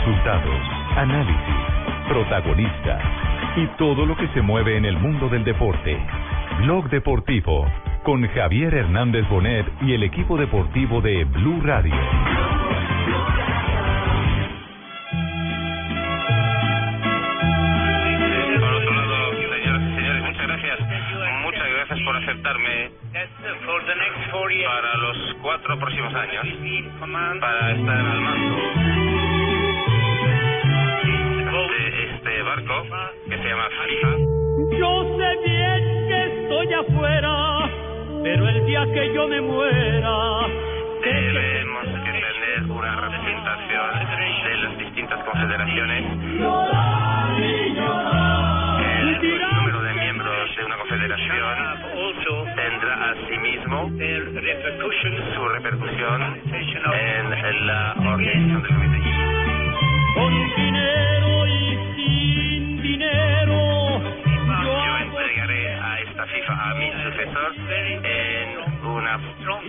Resultados, análisis, protagonistas y todo lo que se mueve en el mundo del deporte. Blog Deportivo con Javier Hernández Bonet y el equipo deportivo de Blue Radio. Por otro lado, señoras y señores, muchas gracias. Muchas por aceptarme para los cuatro próximos años, para estar al mando barco que se llama FIFA. Yo sé bien que estoy afuera, pero el día que yo me muera, Debemos que tener una representación de las distintas confederaciones. El número de miembros de una confederación tendrá asimismo su repercusión en la organización del comité. con dinero y dinero, yo entregaré a esta FIFA a mi sucesor en una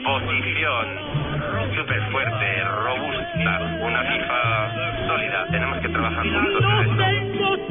posición súper fuerte, robusta, una FIFA sólida. Tenemos que trabajar juntos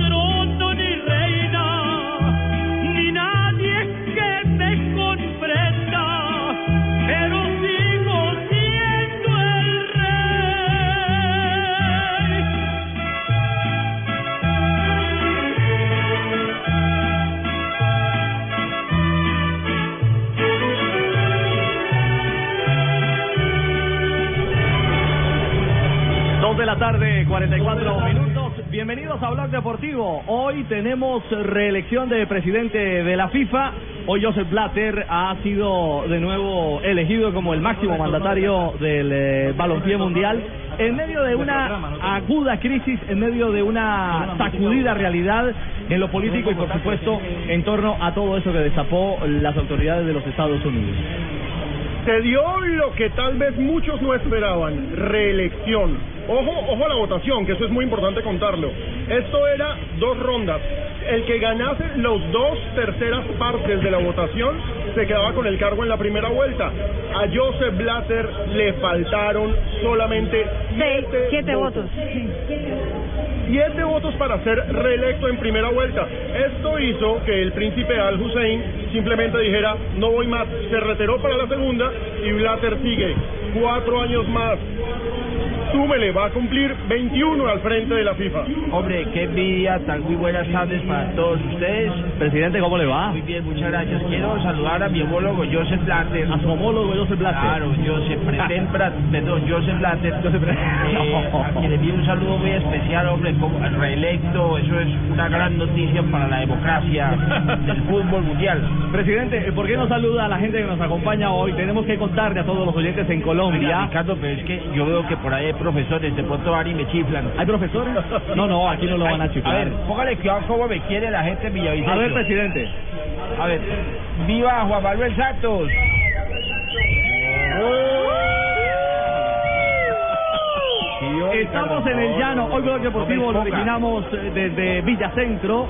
la tarde, 44 minutos. Bienvenidos a Blog Deportivo. Hoy tenemos reelección de presidente de la FIFA. Hoy Joseph Blatter ha sido de nuevo elegido como el máximo mandatario del eh, balompié mundial en medio de una aguda crisis, en medio de una sacudida realidad en lo político y por supuesto en torno a todo eso que destapó las autoridades de los Estados Unidos. Se dio lo que tal vez muchos no esperaban, reelección. Ojo, ojo a la votación, que eso es muy importante contarlo. Esto era dos rondas. El que ganase los dos terceras partes de la votación se quedaba con el cargo en la primera vuelta. A Joseph Blatter le faltaron solamente siete, siete votos. Siete votos para ser reelecto en primera vuelta. Esto hizo que el príncipe Al Hussein simplemente dijera, no voy más, se retiró para la segunda y Blatter sigue cuatro años más. Súmele, va a cumplir 21 al frente de la FIFA. Hombre, qué envidia, tan muy buenas tardes para todos ustedes. Presidente, ¿cómo le va? Muy bien, muchas gracias. Quiero saludar a mi homólogo Joseph Blatter. A su homólogo Joseph Blatter. Claro, Joseph Pretén perdón, Joseph Blatter. Eh, a quien le envío un saludo muy especial, hombre, como reelecto, eso es una gran noticia para la democracia del fútbol mundial. Presidente, ¿por qué no saluda a la gente que nos acompaña hoy? Tenemos que contarle a todos los oyentes en Oiga, Colombia. Ricardo, pero es que yo veo que por ahí profesores, de pronto van y me chiflan. ¿Hay profesores? No, no, aquí no lo van a A chiflar. ver, póngale cuidado cómo me quiere la gente en Villavicencio. A ver, presidente. A ver, viva Juan Manuel Santos. Estamos en el llano. Hoy Blog Deportivo lo originamos eh, desde Villacentro,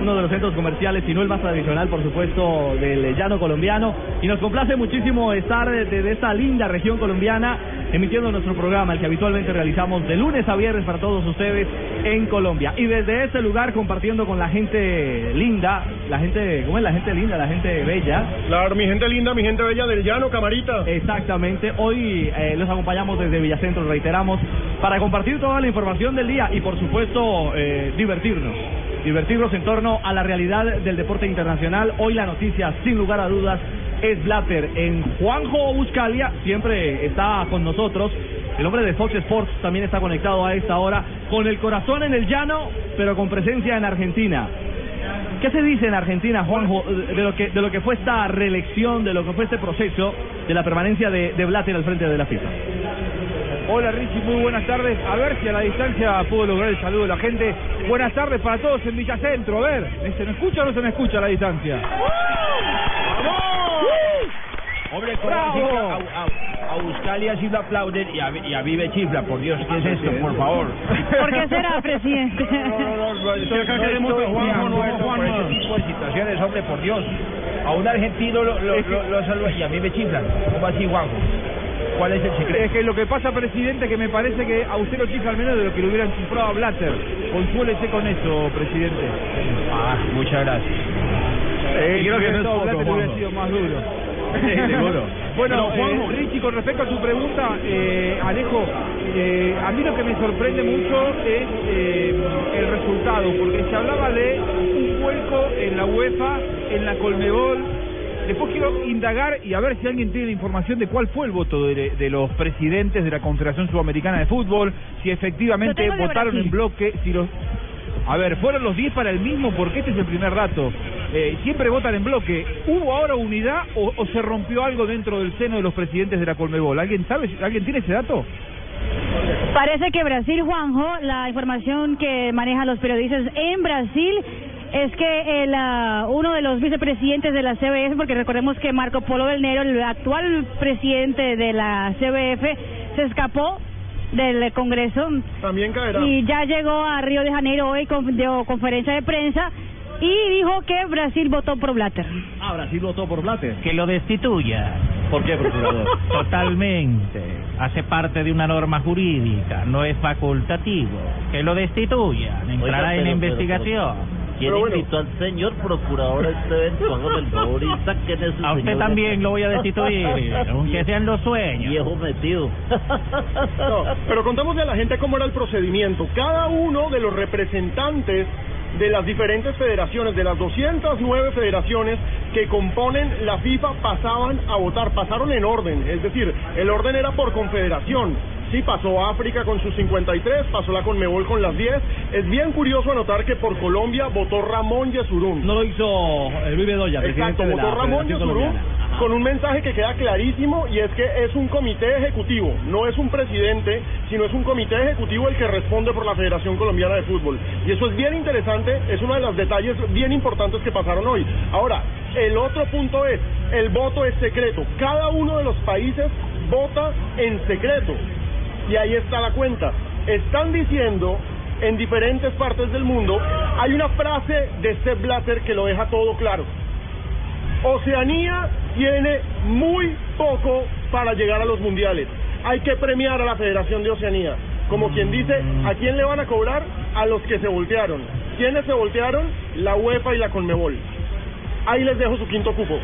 uno de los centros comerciales, y no el más tradicional, por supuesto, del llano colombiano. Y nos complace muchísimo estar desde esta linda región colombiana emitiendo nuestro programa, el que habitualmente realizamos de lunes a viernes para todos ustedes en Colombia. Y desde este lugar compartiendo con la gente linda, la gente, ¿cómo es la gente linda? La gente bella. Claro, mi gente linda, mi gente bella del llano, camarita. Exactamente. Hoy eh, los acompañamos desde Villacentro, reiteramos, para compartir toda la información del día y, por supuesto, eh, divertirnos. Divertirnos en torno a la realidad del deporte internacional. Hoy la noticia, sin lugar a dudas, es Blatter. En Juanjo Buscalia siempre está con nosotros. El hombre de Fox Sports también está conectado a esta hora, con el corazón en el llano, pero con presencia en Argentina. ¿Qué se dice en Argentina, Juanjo, de lo que de lo que fue esta reelección, de lo que fue este proceso de la permanencia de, de Blatter al frente de la FIFA? Hola Richie, muy buenas tardes. A ver si a la distancia puedo lograr el saludo de la gente. Buenas tardes para todos en Villacentro. A ver, ¿se me escucha o no se me escucha a la distancia? Hombre, ¿cómo ¡Bravo! así que a, Buscalia sí lo aplauden y a, y a Vive chifla? Por Dios, ¿qué es esto? Por favor. ¿Por qué será, presidente? No, no, no, acá, queremos Juanjo, de no a acuerdo por Juanjo. ese tipo de situaciones, hombre, por Dios. A un argentino lo, y a mí me chiflan. ¿Cómo así, Juanjo? ¿Cuál es el secreto? Es que lo que pasa, presidente, que me parece que a usted lo chifla al menos de lo que le hubieran chiflado a Blatter. Consuélese con eso, presidente. Ah, muchas gracias. Eh, creo que no es poco, Blatter hubiera sido más duro. Seguro. Bueno, Pero, eh, Richie, con respecto a tu pregunta, eh, Alejo, eh, a mí lo que me sorprende mucho es eh, el resultado, porque se hablaba de un vuelco en la UEFA, en la Colmebol. Después quiero indagar y a ver si alguien tiene la información de cuál fue el voto de, de los presidentes de la Confederación Sudamericana de Fútbol, si efectivamente votaron en bloque, si los... A ver, fueron los 10 para el mismo porque este es el primer dato. Eh, siempre votan en bloque. ¿Hubo ahora unidad o, o se rompió algo dentro del seno de los presidentes de la Colmebol? ¿Alguien sabe? ¿Alguien tiene ese dato? Parece que Brasil, Juanjo, la información que manejan los periodistas en Brasil es que el, ah, uno de los vicepresidentes de la CBF, porque recordemos que Marco Polo del Nero, el actual presidente de la CBF, se escapó del Congreso También caerá. y ya llegó a Río de Janeiro hoy, con, dio conferencia de prensa y dijo que Brasil votó por Blatter. Ah, Brasil votó por Blatter. Que lo destituya. ¿Por qué, procurador? Totalmente. Hace parte de una norma jurídica, no es facultativo. Que lo destituya. Entrará Oiga, en pero- investigación. ¿Quién Pero bueno. invitó al señor procurador a este evento? Hágame el favor y saquen ese A usted también lo voy a destituir, aunque sean los sueños. Viejo metido. No, pero contémosle a la gente cómo era el procedimiento. Cada uno de los representantes de las diferentes federaciones, de las 209 federaciones que componen la FIFA, pasaban a votar, pasaron en orden, es decir, el orden era por confederación. Sí, pasó África con sus 53, pasó la Conmebol con las 10. Es bien curioso anotar que por Colombia votó Ramón Yesurún. No lo hizo eh, Luis Bedoya, Exacto, la votó Ramón Yesurún con un mensaje que queda clarísimo y es que es un comité ejecutivo, no es un presidente, sino es un comité ejecutivo el que responde por la Federación Colombiana de Fútbol. Y eso es bien interesante, es uno de los detalles bien importantes que pasaron hoy. Ahora, el otro punto es, el voto es secreto. Cada uno de los países vota en secreto. Y ahí está la cuenta. Están diciendo en diferentes partes del mundo, hay una frase de Sepp Blatter que lo deja todo claro. Oceanía tiene muy poco para llegar a los mundiales. Hay que premiar a la Federación de Oceanía. Como quien dice, ¿a quién le van a cobrar? A los que se voltearon. ¿Quiénes se voltearon? La UEFA y la Conmebol. Ahí les dejo su quinto cupo.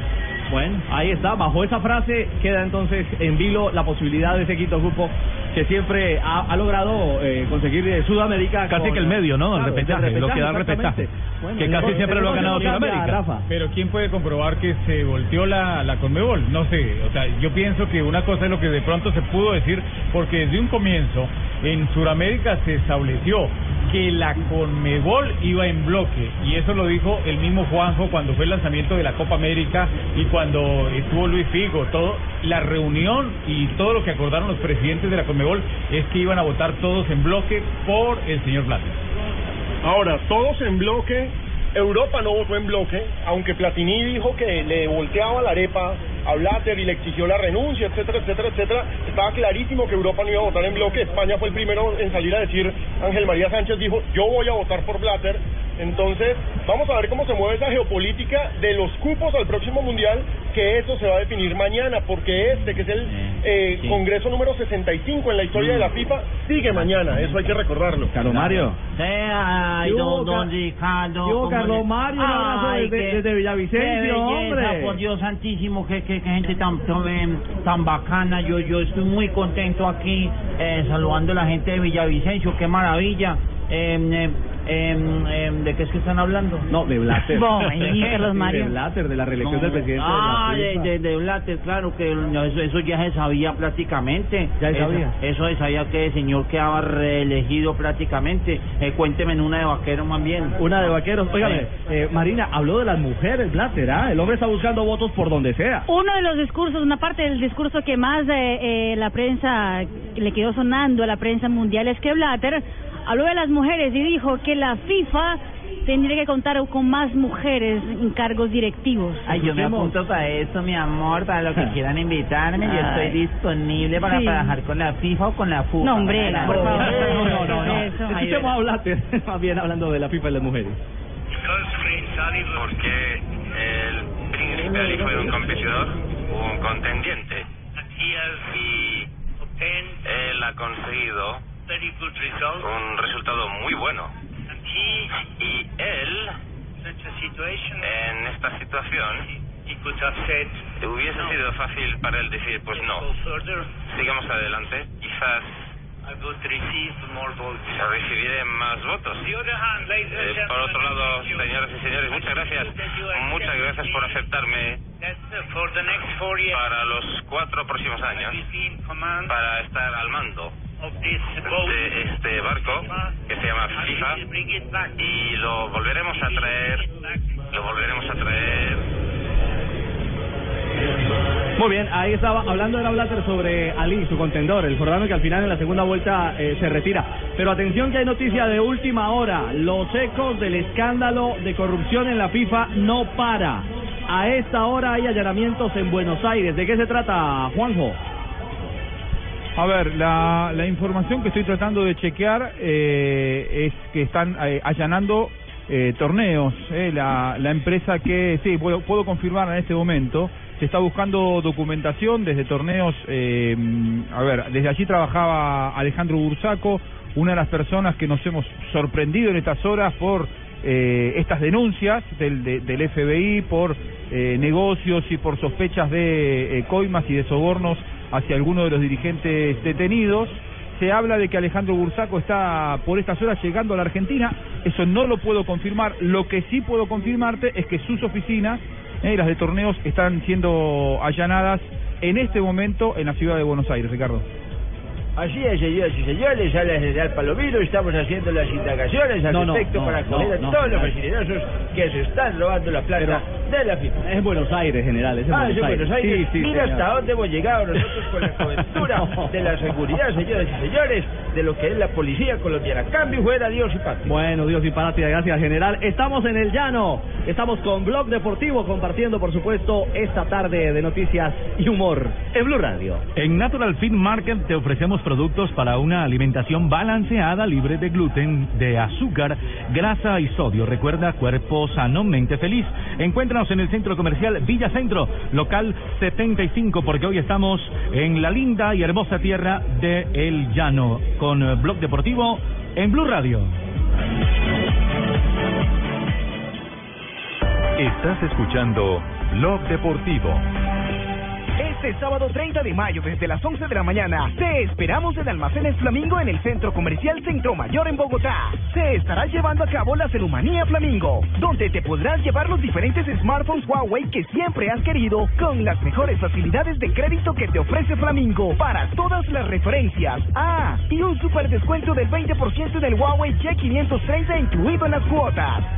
Bueno, ahí está. Bajo esa frase queda entonces en vilo la posibilidad de ese quinto grupo que siempre ha, ha logrado eh, conseguir de Sudamérica. Casi con- que el medio, ¿no? El Claro, repechaje, lo que da el exactamente. repechaje. Bueno, Que casi siempre lo ha ganado Sudamérica. Rafa. Pero ¿quién puede comprobar que se volteó la, la Conmebol? No sé, o sea, yo pienso que una cosa es lo que de pronto se pudo decir, porque desde un comienzo en Sudamérica se estableció que la Conmebol iba en bloque, y eso lo dijo el mismo Juanjo cuando fue el lanzamiento de la Copa América y cuando estuvo Luis Figo, todo, la reunión y todo lo que acordaron los presidentes de la Conmebol es que iban a votar todos en bloque por el señor Blatter. Ahora, todos en bloque. Europa no votó en bloque, aunque Platini dijo que le volteaba la arepa a Blatter y le exigió la renuncia, etcétera, etcétera, etcétera. Estaba clarísimo que Europa no iba a votar en bloque. España fue el primero en salir a decir, Ángel María Sánchez dijo, yo voy a votar por Blatter. Entonces, vamos a ver cómo se mueve esa geopolítica de los cupos al próximo mundial, que eso se va a definir mañana, porque este, que es el eh, Congreso número 65 en la historia de la FIFA, sigue mañana, eso hay que recordarlo. Carlos Mario. Ay, ¿Qué hubo, don, don Ca- Ricardo. qué hubo, ¿cómo Carlos Mario? Un abrazo Ay, desde- qué- desde Villavicencio, qué belleza, hombre. por Dios santísimo, qué, qué, qué gente tan, tan, eh, tan bacana. Yo, yo estoy muy contento aquí, eh, saludando a la gente de Villavicencio, qué maravilla. Eh, eh, Em, em, ¿De qué es que están hablando? No, de Blatter. Carlos Mario. De Blatter, de la reelección No. del presidente. Ah, de, de, la de, de Blatter, claro que no, eso, eso ya se sabía prácticamente. Ya se Eso- sabía. Eso, se sabía que el señor quedaba reelegido prácticamente. Eh, cuénteme en una de vaquero más bien. Una de vaqueros. Óigame, eh, Marina, habló de las mujeres, Blatter, ¿ah? El hombre está buscando votos por donde sea. Uno de los discursos, una parte del discurso que más eh, eh, la prensa le quedó sonando a la prensa mundial es que Blatter habló de las mujeres y dijo que la FIFA tendría que contar con más mujeres en cargos directivos. Ay, yo me apunto para eso, mi amor, para lo que quieran invitarme. Yo estoy disponible para Sí. trabajar con la FIFA o con la FUFA. No, hombre. No, no, no, no. Eso. Escuchemos a Blatter, más bien hablando de la FIFA y las mujeres. Porque el príncipe Ali fue un competidor, un contendiente. Y él ha conseguido un resultado muy bueno. Y él, en esta situación, hubiese sido fácil para él decir, pues no, sigamos adelante, quizás recibiré más votos. Eh, por otro lado, señoras y señores, muchas gracias. Muchas gracias por aceptarme para los cuatro próximos años, para estar al mando de este barco que se llama FIFA y lo volveremos a traer, Muy bien, ahí estaba hablando era Blatter sobre Ali, su contendor, el jordano que al final en la segunda vuelta eh, se retira. Pero atención que hay noticia de última hora. Los ecos del escándalo de corrupción en la FIFA no para. A esta hora hay allanamientos en Buenos Aires. ¿De qué se trata, Juanjo? A ver, la, información que estoy tratando de chequear eh, es que están eh, allanando eh, torneos. eh, la, la empresa que, sí, puedo, puedo confirmar en este momento, se está buscando documentación desde torneos, eh, a ver, desde allí trabajaba Alejandro Bursaco, una de las personas que nos hemos sorprendido en estas horas por eh, estas denuncias del, de- del FBI por eh, negocios y por sospechas de eh, coimas y de sobornos hacia algunos de los dirigentes detenidos. Se habla de que Alejandro Bursaco está por estas horas llegando a la Argentina. Eso no lo puedo confirmar. Lo que sí puedo confirmarte es que sus oficinas, eh, las de torneos, están siendo allanadas en este momento en la ciudad de Buenos Aires, Ricardo. Así es, señoras y señores, habla el general Palomino, estamos haciendo las indagaciones al No, respecto no, para no, coger a no, todos los brasileños que se están robando la plata de la FIFA. Es en Buenos Aires, general. Es en Ah, Buenos Aires. Buenos Aires. Sí, sí, Mira señor. hasta dónde hemos llegado nosotros con la cobertura de la seguridad, señoras y señores, de lo que es la policía colombiana. Cambio fuera Dios y patria. Bueno, Dios y patria, gracias general. Estamos en el llano, estamos con Blog Deportivo compartiendo, por supuesto, esta tarde de noticias y humor en Blue Radio. En Natural Fit Market te ofrecemos productos para una alimentación balanceada, libre de gluten, de azúcar, grasa y sodio. Recuerda, cuerpo sano, mente feliz. Encuéntranos en el centro comercial Villa Centro, local 75, porque hoy estamos en la linda y hermosa tierra de El Llano, con Blog Deportivo en Blue Radio. Estás escuchando Blog Deportivo. Este sábado 30 de mayo desde las 11 de la mañana te esperamos en Almacenes Flamingo en el Centro Comercial Centro Mayor en Bogotá. Se estará llevando a cabo la Celumanía Flamingo, donde te podrás llevar los diferentes smartphones Huawei que siempre has querido con las mejores facilidades de crédito que te ofrece Flamingo para todas las referencias. Ah, y un super descuento del 20% del Huawei Y530 incluido en las cuotas.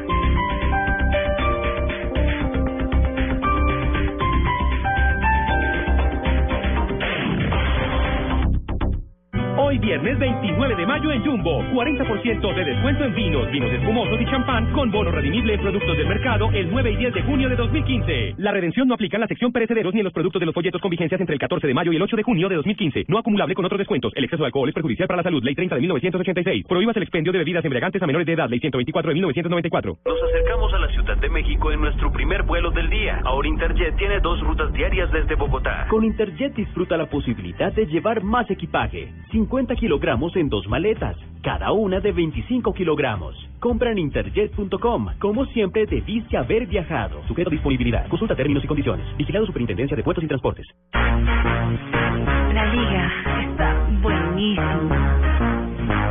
viernes 29 de mayo en Jumbo. 40% de descuento en vinos, vinos espumosos y champán con bono redimible en productos del mercado el 9 y 10 de junio de 2015. La redención no aplica en la sección perecederos ni en los productos de los folletos con vigencias entre el 14 de mayo y el 8 de junio de 2015. No acumulable con otros descuentos. El exceso de alcohol es perjudicial para la salud. Ley 30 de 1986. Prohíbas el expendio de bebidas embriagantes a menores de edad. Ley 124 de 1994. Nos acercamos a la Ciudad de México en nuestro primer vuelo del día. Ahora Interjet tiene dos rutas diarias desde Bogotá. Con Interjet disfruta la posibilidad de llevar más equipaje. 50 kilogramos en dos maletas, cada una de 25 kilogramos. Compra en interjet.com. Como siempre, debiste haber viajado. Sujeto a disponibilidad. Consulta términos y condiciones. Vigilado Superintendencia de Puertos y Transportes. La liga está buenísima.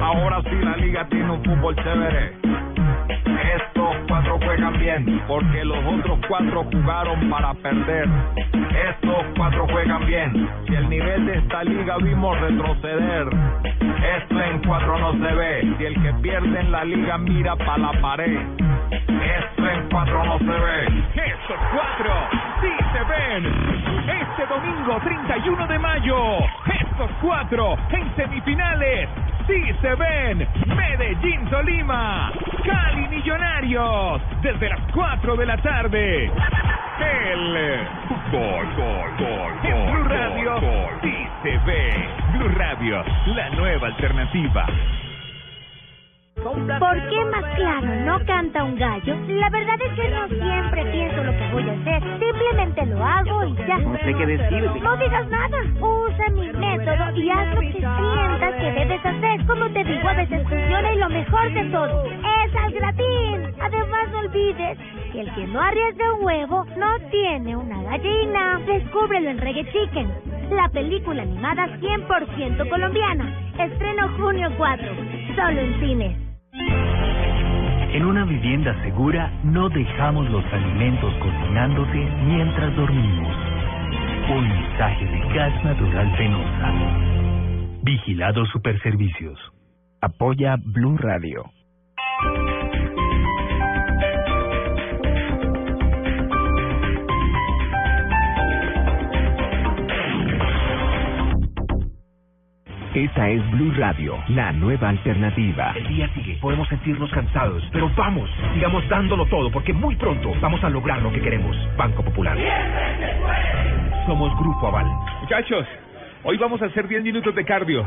Ahora sí la liga tiene un fútbol chévere. Estos cuatro juegan bien, porque los otros cuatro jugaron para perder. Estos cuatro juegan bien. Si el nivel de esta liga vimos retroceder, esto en cuatro no se ve. Si el que pierde en la liga mira para la pared, esto en cuatro no se ve. Estos cuatro sí se ven. Este domingo 31 de mayo, estos cuatro en semifinales sí se ven. Medellín Tolima, Cali Millonarios, desde las 4 de la tarde. El fútbol, gol, gol, en Blue Radio sí se ve. Blue Radio, la nueva alternativa. ¿Por qué más claro no canta un gallo? La verdad es que no siempre pienso lo que voy a hacer. Simplemente lo hago y ya. No sé qué decirte. No digas nada. Usa mi método y haz lo que sientas que debes hacer. Como te digo, a veces funciona y lo mejor de todo es al gratín. Además, no olvides que el que no arriesga un huevo no tiene una gallina. Descúbrelo en Reggae Chicken, la película animada 100% colombiana. Estreno junio 4, solo en cines. En una vivienda segura no dejamos los alimentos cocinándose mientras dormimos. Un mensaje de gas natural Fenosa. Vigilado Superservicios. Apoya Blue Radio. Esta es Blue Radio, la nueva alternativa. El día sigue, podemos sentirnos cansados, pero vamos, sigamos dándolo todo porque muy pronto vamos a lograr lo que queremos. Banco Popular. Somos Grupo Aval. Muchachos, hoy vamos a hacer 10 minutos de cardio.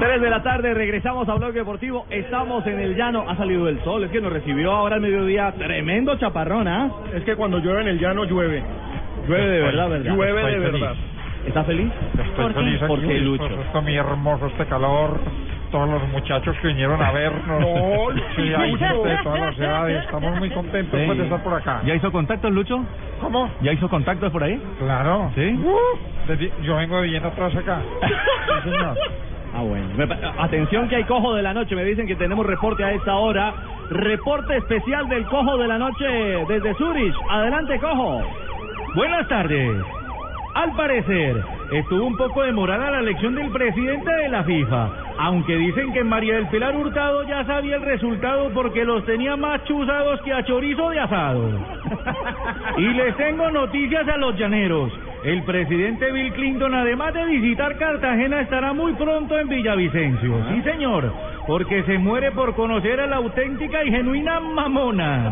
3 de la tarde, regresamos a Blog Deportivo. Estamos en el llano. Ha salido el sol. Es que nos recibió ahora al mediodía tremendo chaparrón, ¿ah? Es que cuando llueve en el llano llueve. Llueve de verdad, ¿verdad? Llueve de Estoy verdad. feliz. ¿Está feliz? Estoy ¿Por feliz aquí, ¿Por qué, Lucho? está muy hermoso este calor. Todos los muchachos que vinieron a vernos. No, sí, hay de todas las edades. Estamos muy contentos Sí. pues, de estar por acá. ¿Ya hizo contactos, Lucho? ¿Cómo? ¿Ya hizo contactos por ahí? Claro. ¿Sí? Uh, desde- yo vengo de bien atrás acá. Sí, señor. Ah, bueno. Atención que hay cojo de la noche. Me dicen que tenemos reporte a esta hora. Reporte especial del cojo de la noche desde Zurich. Adelante, cojo. Buenas tardes. Al parecer, estuvo un poco demorada la elección del presidente de la FIFA, aunque dicen que María del Pilar Hurtado ya sabía el resultado porque los tenía más chuzados que a chorizo de asado. Y les tengo noticias a los llaneros. El presidente Bill Clinton, además de visitar Cartagena, estará muy pronto en Villavicencio. Sí, señor, porque se muere por conocer a la auténtica y genuina mamona.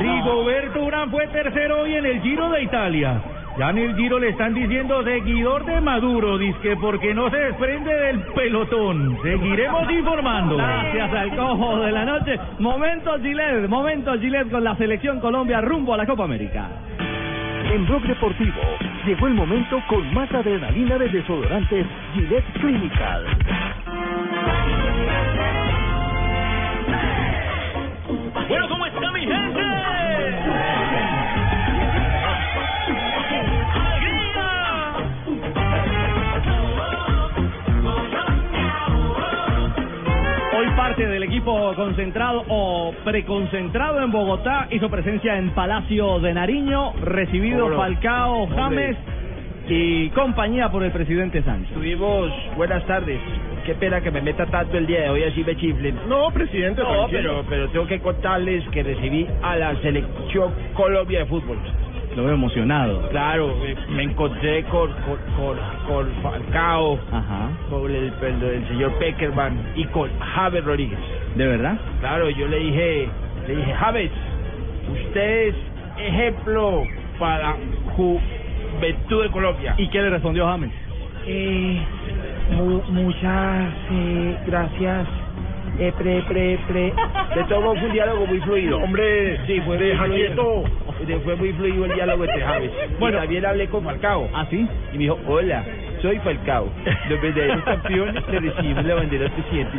Rigoberto Urán fue tercero hoy en el Giro de Italia. Ya en el Giro le están diciendo seguidor de Maduro, que porque no se desprende del pelotón. Seguiremos informando. Gracias al cojo de la noche. Momento Gillette, momento Gillette con la selección Colombia rumbo a la Copa América. En Blog Deportivo llegó el momento con más adrenalina de desodorantes Gillette Clinical. Bueno, ¿cómo parte del equipo concentrado o preconcentrado en Bogotá hizo presencia en Palacio de Nariño, recibido ¿Cómo no? Falcao, Hombre. James y compañía por el presidente Sánchez. Tuvimos buenas tardes. Qué pena que me meta tanto el día de hoy, así me chiflen. No, presidente, No, pero, pero tengo que contarles que recibí a la selección Colombia de fútbol. Lo veo emocionado. Claro, eh, me encontré con, con, con, con Falcao, con el, el, el señor Peckerman y con Javes Rodríguez. ¿De verdad? Claro, yo le dije, le dije, Javes, usted es ejemplo para juventud de Colombia. ¿Y qué le respondió James? Eh, mu- muchas eh, gracias. Eh, pre, pre, pre. De todo fue un diálogo muy fluido. Hombre, sí, fue muy deja fluido. quieto. Eh, Fue muy fluido el diálogo entre. Bueno. Bueno, también hablé con Falcao. ¿Ah, sí? Y me dijo, hola, soy Falcao. Los verdaderos campeones le recibimos la bandera al presidente.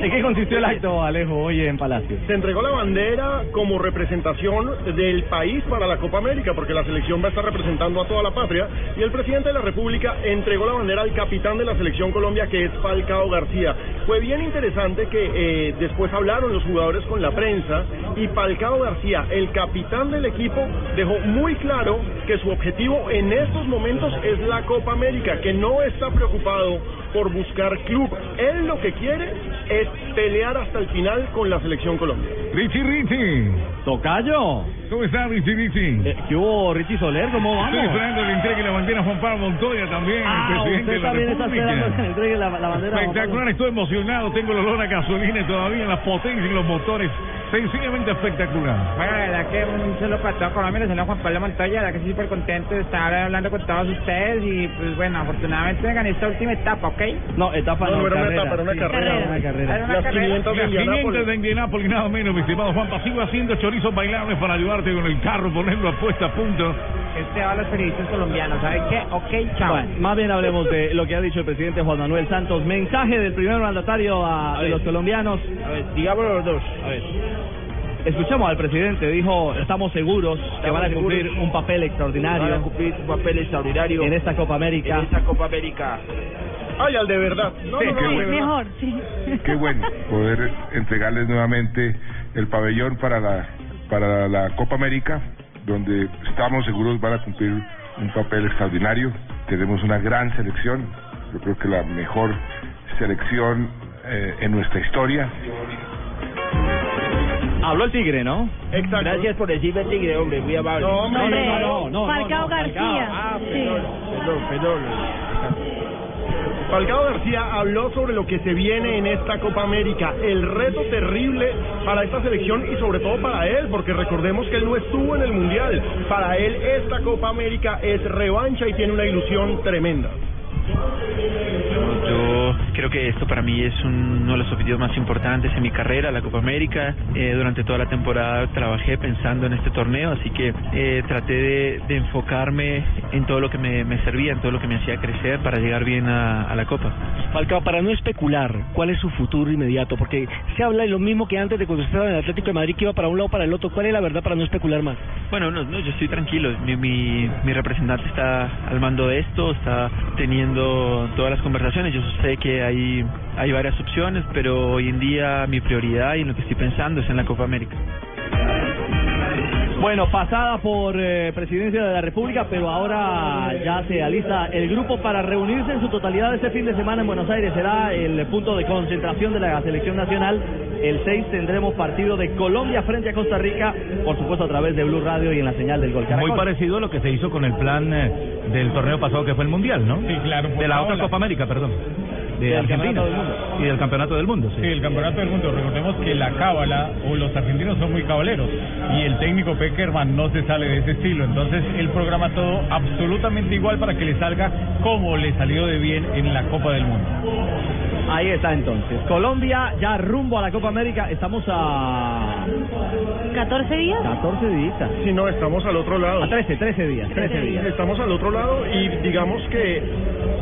¿En qué consistió el acto, Alejo, hoy en Palacio? Se entregó la bandera como representación del país para la Copa América, porque la selección va a estar representando a toda la patria, y el presidente de la República entregó la bandera al capitán de la selección Colombia, que es Falcao García. Fue bien interesante que eh, después hablaron los jugadores con la prensa, y Falcao García, el capitán del equipo, dejó muy claro que su objetivo en estos momentos es la Copa América, que no está preocupado por buscar club. Él lo que quiere es pelear hasta el final con la selección Colombia. Richie Richie. Tocayo. ¿Cómo está Richie Richie? Eh, ¿Qué hubo, Richie Soler? ¿Cómo vamos? Estoy esperando que le entregue la bandera a Juan Pablo Montoya también, Ah, el presidente usted de la también está República. esperando que le entregue la, la bandera. a Juan Pablo. Espectacular, estoy emocionado, tengo el olor a gasolina todavía en la potencia y los motores. Sencillamente espectacular. Bueno, la verdad que un saludo para toda Colombia, el señor Juan Pablo Montoya, la verdad que estoy súper contento de estar hablando con todos ustedes y pues bueno, afortunadamente gané esta última etapa, ¿ok? No, etapa No, no, no era una carrera. etapa, era una Sí, carrera. Una carrera. Era una Las carrera. 500 de Las 500 Indianápolis. de Indianápolis, nada menos, mi estimado Juanpa. Sigo haciendo chorizos bailables para ayudarte con el carro, ponerlo a puesta a punto. Este va a los periodistas colombianos, ¿saben qué? Ok, chao. Bueno, más bien hablemos de lo que ha dicho el presidente Juan Manuel Santos. Mensaje del primer mandatario a, de los colombianos. A ver, digámoslo los dos. A ver. Escuchamos al presidente, dijo, estamos seguros que Estamos van a cumplir seguros. un papel extraordinario Van a cumplir un papel extraordinario en esta Copa América. en esta Copa América. Ay, al de verdad. No, Sí, no, no, de verdad. Mejor, sí. Qué bueno poder entregarles nuevamente el pabellón para la para la Copa América, donde estamos seguros van a cumplir un papel extraordinario. Tenemos una gran selección, yo creo que la mejor selección eh, en nuestra historia. Habló el Tigre, ¿no? Exacto. Gracias por decirme tigre, hombre, muy amable. No, hombre, No, no, no, no, Falcao no, no, García. Ah, Sí. perdón, perdón, perdón. Falcao García habló sobre lo que se viene en esta Copa América, el reto terrible para esta selección y sobre todo para él, porque recordemos que él no estuvo en el Mundial. Para él esta Copa América es revancha y tiene una ilusión tremenda. Yo creo que esto para mí es un- uno de los objetivos más importantes en mi carrera, la Copa América. Eh, durante toda la temporada trabajé pensando en este torneo, así que eh, traté de, de enfocarme en todo lo que me, me servía, en todo lo que me hacía crecer para llegar bien a, a la Copa. Falcao, para no especular, ¿cuál es su futuro inmediato? Porque se habla de lo mismo que antes de cuando estaba en el Atlético de Madrid, que iba para un lado o para el otro. ¿Cuál es la verdad para no especular más? Bueno, no, no, yo estoy tranquilo. Mi, mi, mi representante está al mando de esto, está teniendo todas las conversaciones. Yo sé que hay, hay varias opciones, pero hoy en día mi prioridad y lo que estoy pensando es en la Copa América. Bueno, pasada por eh, Presidencia de la República, pero ahora ya se alista el grupo para reunirse en su totalidad este fin de semana en Buenos Aires. Será el punto de concentración de la selección nacional. El 6 tendremos partido de Colombia frente a Costa Rica, por supuesto a través de Blue Radio y en la señal del Gol Muy Caracol. parecido a lo que se hizo con el plan eh, del torneo pasado que fue el Mundial, ¿no? Sí, claro. De la otra. Copa América, perdón. De Del Argentina. Del Mundo. Y del Campeonato del Mundo, sí. Sí, el campeonato del mundo. Recordemos que la cábala o los argentinos son muy cabaleros y el técnico Peckerman no se sale de ese estilo. Entonces él programa todo absolutamente igual para que le salga como le salió de bien en la Copa del Mundo. Ahí está entonces. Colombia ya rumbo a la Copa América. Estamos a 14 días. 14 días. Si no, estamos al otro lado. A 13, 13 días, 13 días. Estamos al otro lado y digamos que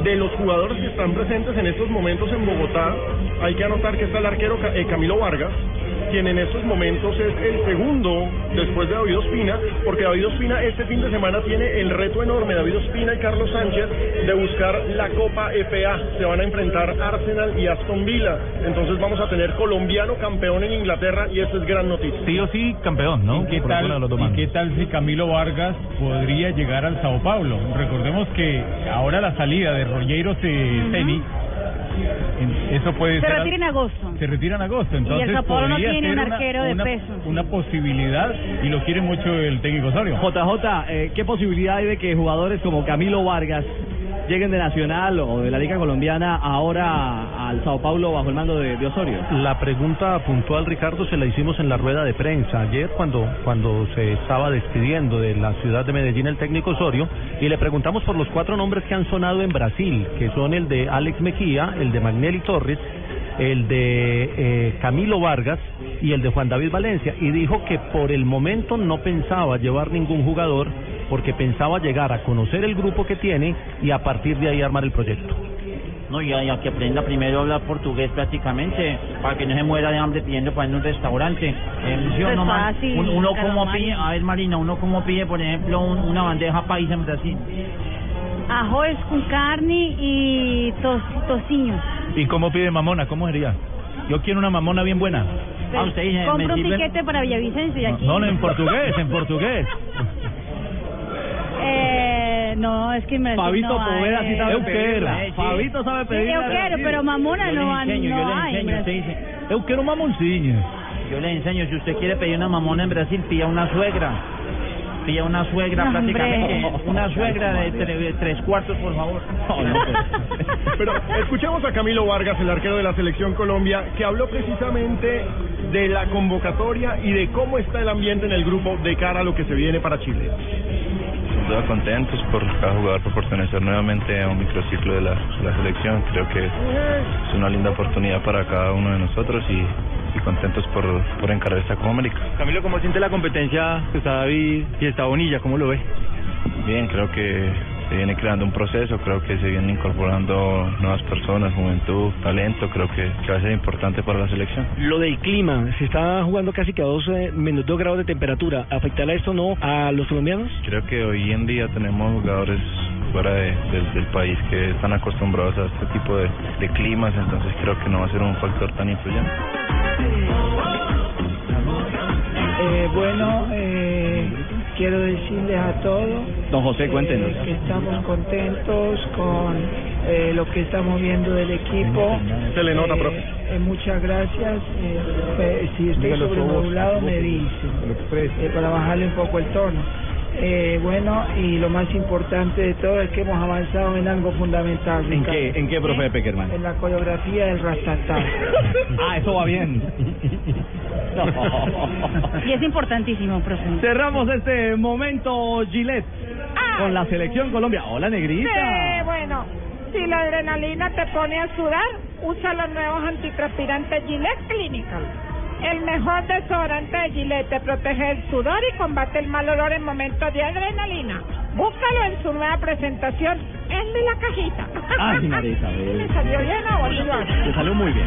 de los jugadores que están presentes en estos momentos en Bogotá, hay que anotar que está el arquero eh, Camilo Vargas, quien en estos momentos es el segundo después de David Ospina, porque David Ospina este fin de semana tiene el reto enorme, David Ospina y Carlos Sánchez, de buscar la Copa FA. Se van a enfrentar Arsenal y Aston Villa. Entonces vamos a tener colombiano campeón en Inglaterra y esto es gran noticia. Sí o sí, campeón, ¿no? ¿Y qué, tal, alguno de los dos ¿Y bandos. qué tal si Camilo Vargas podría llegar al Sao Paulo? Recordemos que ahora la salida de Rogero Ceni, en- eso puede Se ser... retira en agosto. Se retira en agosto, entonces Sao Paulo no podría tiene un una- arquero de una, peso. Una posibilidad y lo quiere mucho el técnico Osorio. JJ, eh, ¿qué posibilidad hay de que jugadores como Camilo Vargas lleguen de Nacional o de la Liga Colombiana ahora al Sao Paulo bajo el mando de, Osorio? La pregunta puntual, Ricardo, se la hicimos en la rueda de prensa ayer cuando, cuando se estaba despidiendo de la ciudad de Medellín el técnico Osorio y le preguntamos por los cuatro nombres que han sonado en Brasil, que son el de Alex Mejía, el de Magnelli Torres, el de eh, Camilo Vargas y el de Juan David Valencia y dijo que por el momento no pensaba llevar ningún jugador porque pensaba llegar a conocer el grupo que tiene y a partir de ahí armar el proyecto. No, y a, y a que aprenda primero a hablar portugués prácticamente, para que no se muera de hambre pidiendo para ir a un restaurante. Eh, ¿sí o Pues no, ma- fácil, un- uno Carlos como pide, a ver Marina, uno como pide, por ejemplo, un- una bandeja paisa en Brasil. Arroz con carne y tos, tociño. ¿Y cómo pide mamona? ¿Cómo sería? Yo quiero una mamona bien buena. Ah, usted dice, Compro un tiquete para Villavicencio y aquí. No, no, en portugués, en portugués. Eh, no, es que me Fabito no Poveda sí eh. sabe Eu pedirla. quiero. Fabito sabe Sí, pedirla. yo quiero, pero mamona Yo le no, enseño, no yo le enseño, usted dice, Eu quiero mamoncillo. yo le enseño, si usted quiere pedir una mamona en Brasil, pida una suegra. Pida una suegra No, prácticamente, hombre. una suegra de, tre- de tres cuartos, por favor. Pero escuchemos a Camilo Vargas, el arquero de la selección Colombia, que habló precisamente de la convocatoria y de cómo está el ambiente en el grupo de cara a lo que se viene para Chile. Sin duda contentos por cada jugador por pertenecer nuevamente a un microciclo de la, selección. Creo que es una linda oportunidad para cada uno de nosotros y, y contentos por, por encarar esta Copa América. Camilo, ¿cómo siente la competencia que está David y está Bonilla? ¿Cómo lo ve? Bien, creo que se viene creando un proceso, creo que se vienen incorporando nuevas personas, juventud, talento, creo que, que va a ser importante para la selección. Lo del clima, se está jugando casi que a dos, eh, menos 2 grados de temperatura. ¿Afectará esto no a los colombianos? Creo que hoy en día tenemos jugadores fuera de- del- del país que están acostumbrados a este tipo de, de climas, entonces creo que no va a ser un factor tan influyente. Eh, bueno, eh, quiero decirles a todos Don José, cuéntenos. eh, que estamos contentos con eh, lo que estamos viendo del equipo. Se le nota, Eh, profe. eh, muchas gracias. Si estoy voz. me dicen para bajarle un poco el tono. Eh, bueno, y lo más importante de todo es que hemos avanzado en algo fundamental. ¿En Ricardo. qué, en qué, profe Peckerman? En la coreografía del rastatá. Ah, eso va bien. Y es importantísimo, profe. Cerramos este momento, Gillette, con la selección Colombia. Hola, negrita. Sí, bueno, si la adrenalina te pone a sudar, usa los nuevos antitranspirantes Gillette Clinical. El mejor desodorante de Gillette te protege el sudor y combate el mal olor en momentos de adrenalina. Búscalo en su nueva presentación, el de la cajita. Ay, María Isabel. ¿Le salió bien a Bolívar? Te salió muy bien.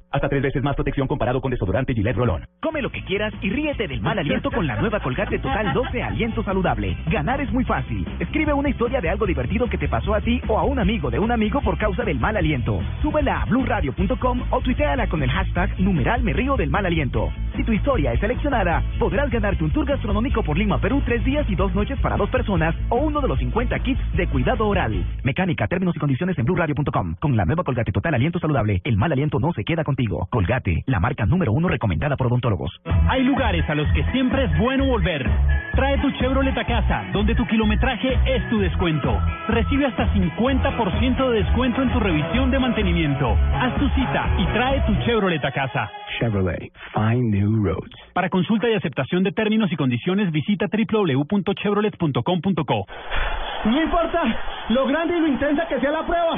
Hasta tres veces más protección comparado con desodorante Gillette Rolón. Come lo que quieras y ríete del mal aliento con la nueva Colgate Total 12 Aliento Saludable. Ganar es muy fácil. Escribe una historia de algo divertido que te pasó a ti o a un amigo de un amigo por causa del mal aliento. Súbela a blurradio.com o tuiteala con el hashtag numeral del mal aliento. Si tu historia es seleccionada, podrás ganarte un tour gastronómico por Lima, Perú, tres días y dos noches para dos personas o uno de los 50 kits de cuidado oral. Mecánica, términos y condiciones en blurradio.com. Con la nueva Colgate Total Aliento Saludable, el mal aliento no se queda contigo. Colgate, la marca número uno recomendada por odontólogos. Hay lugares a los que siempre es bueno volver. Trae tu Chevrolet a casa, donde tu kilometraje es tu descuento. Recibe hasta 50% de descuento en tu revisión de mantenimiento. Haz tu cita y trae tu Chevrolet a casa. Chevrolet, find new roads. Para consulta y aceptación de términos y condiciones, visita www.chevrolet.com.co. No importa lo grande y lo intensa que sea la prueba.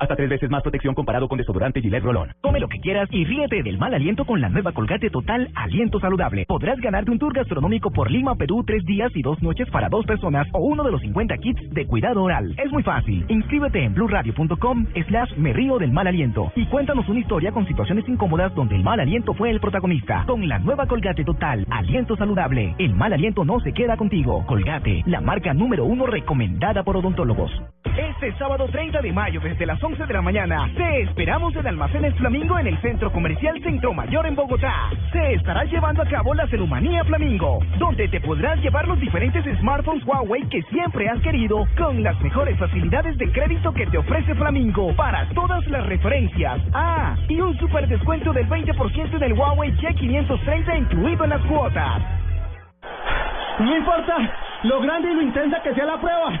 Hasta tres veces más protección comparado con desodorante Gillette Rolón. Come lo que quieras y ríete del mal aliento con la nueva Colgate Total Aliento Saludable. Podrás ganarte un tour gastronómico por Lima, Perú, tres días y dos noches para dos personas o uno de los 50 kits de cuidado oral. Es muy fácil. Inscríbete en blurradio.com slash me río del mal aliento y cuéntanos una historia con situaciones incómodas donde el mal aliento fue el protagonista. Con la nueva Colgate Total Aliento Saludable, el mal aliento no se queda contigo. Colgate, la marca número uno recomendada por odontólogos. Este sábado 30 de mayo desde las 11 de la mañana te esperamos en Almacenes Flamingo en el Centro Comercial Centro Mayor en Bogotá. Se estará llevando a cabo la Celumanía Flamingo, donde te podrás llevar los diferentes smartphones Huawei que siempre has querido con las mejores facilidades de crédito que te ofrece Flamingo para todas las referencias. Ah, y un super descuento del 20% en el Huawei Y530 incluido en las cuotas. No importa lo grande y lo intensa que sea la prueba.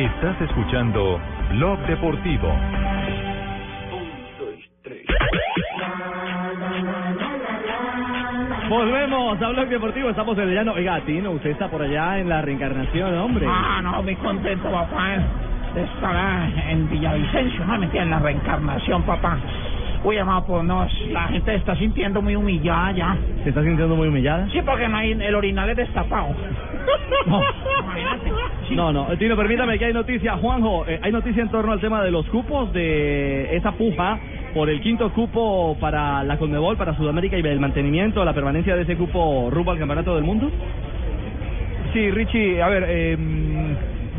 Estás escuchando Blog Deportivo. Volvemos a Blog Deportivo, estamos en el llano. Oiga, Tino, usted está por allá en la reencarnación, hombre. Ah, no, muy contento, papá, de estar ah, en Villavicencio, no, mentira, en la reencarnación, papá. Uy, amado, pues no, la gente se está sintiendo muy humillada ya. ¿Se está sintiendo muy humillada? Sí, porque no hay, el orinal es destapado. No. No, no, Tino, permítame que hay noticia. Juanjo, eh, hay noticia en torno al tema de los cupos, de esa puja por el quinto cupo para la Conmebol, para Sudamérica y el mantenimiento, la permanencia de ese cupo rumbo al Campeonato del Mundo. Sí, Richie, a ver, eh,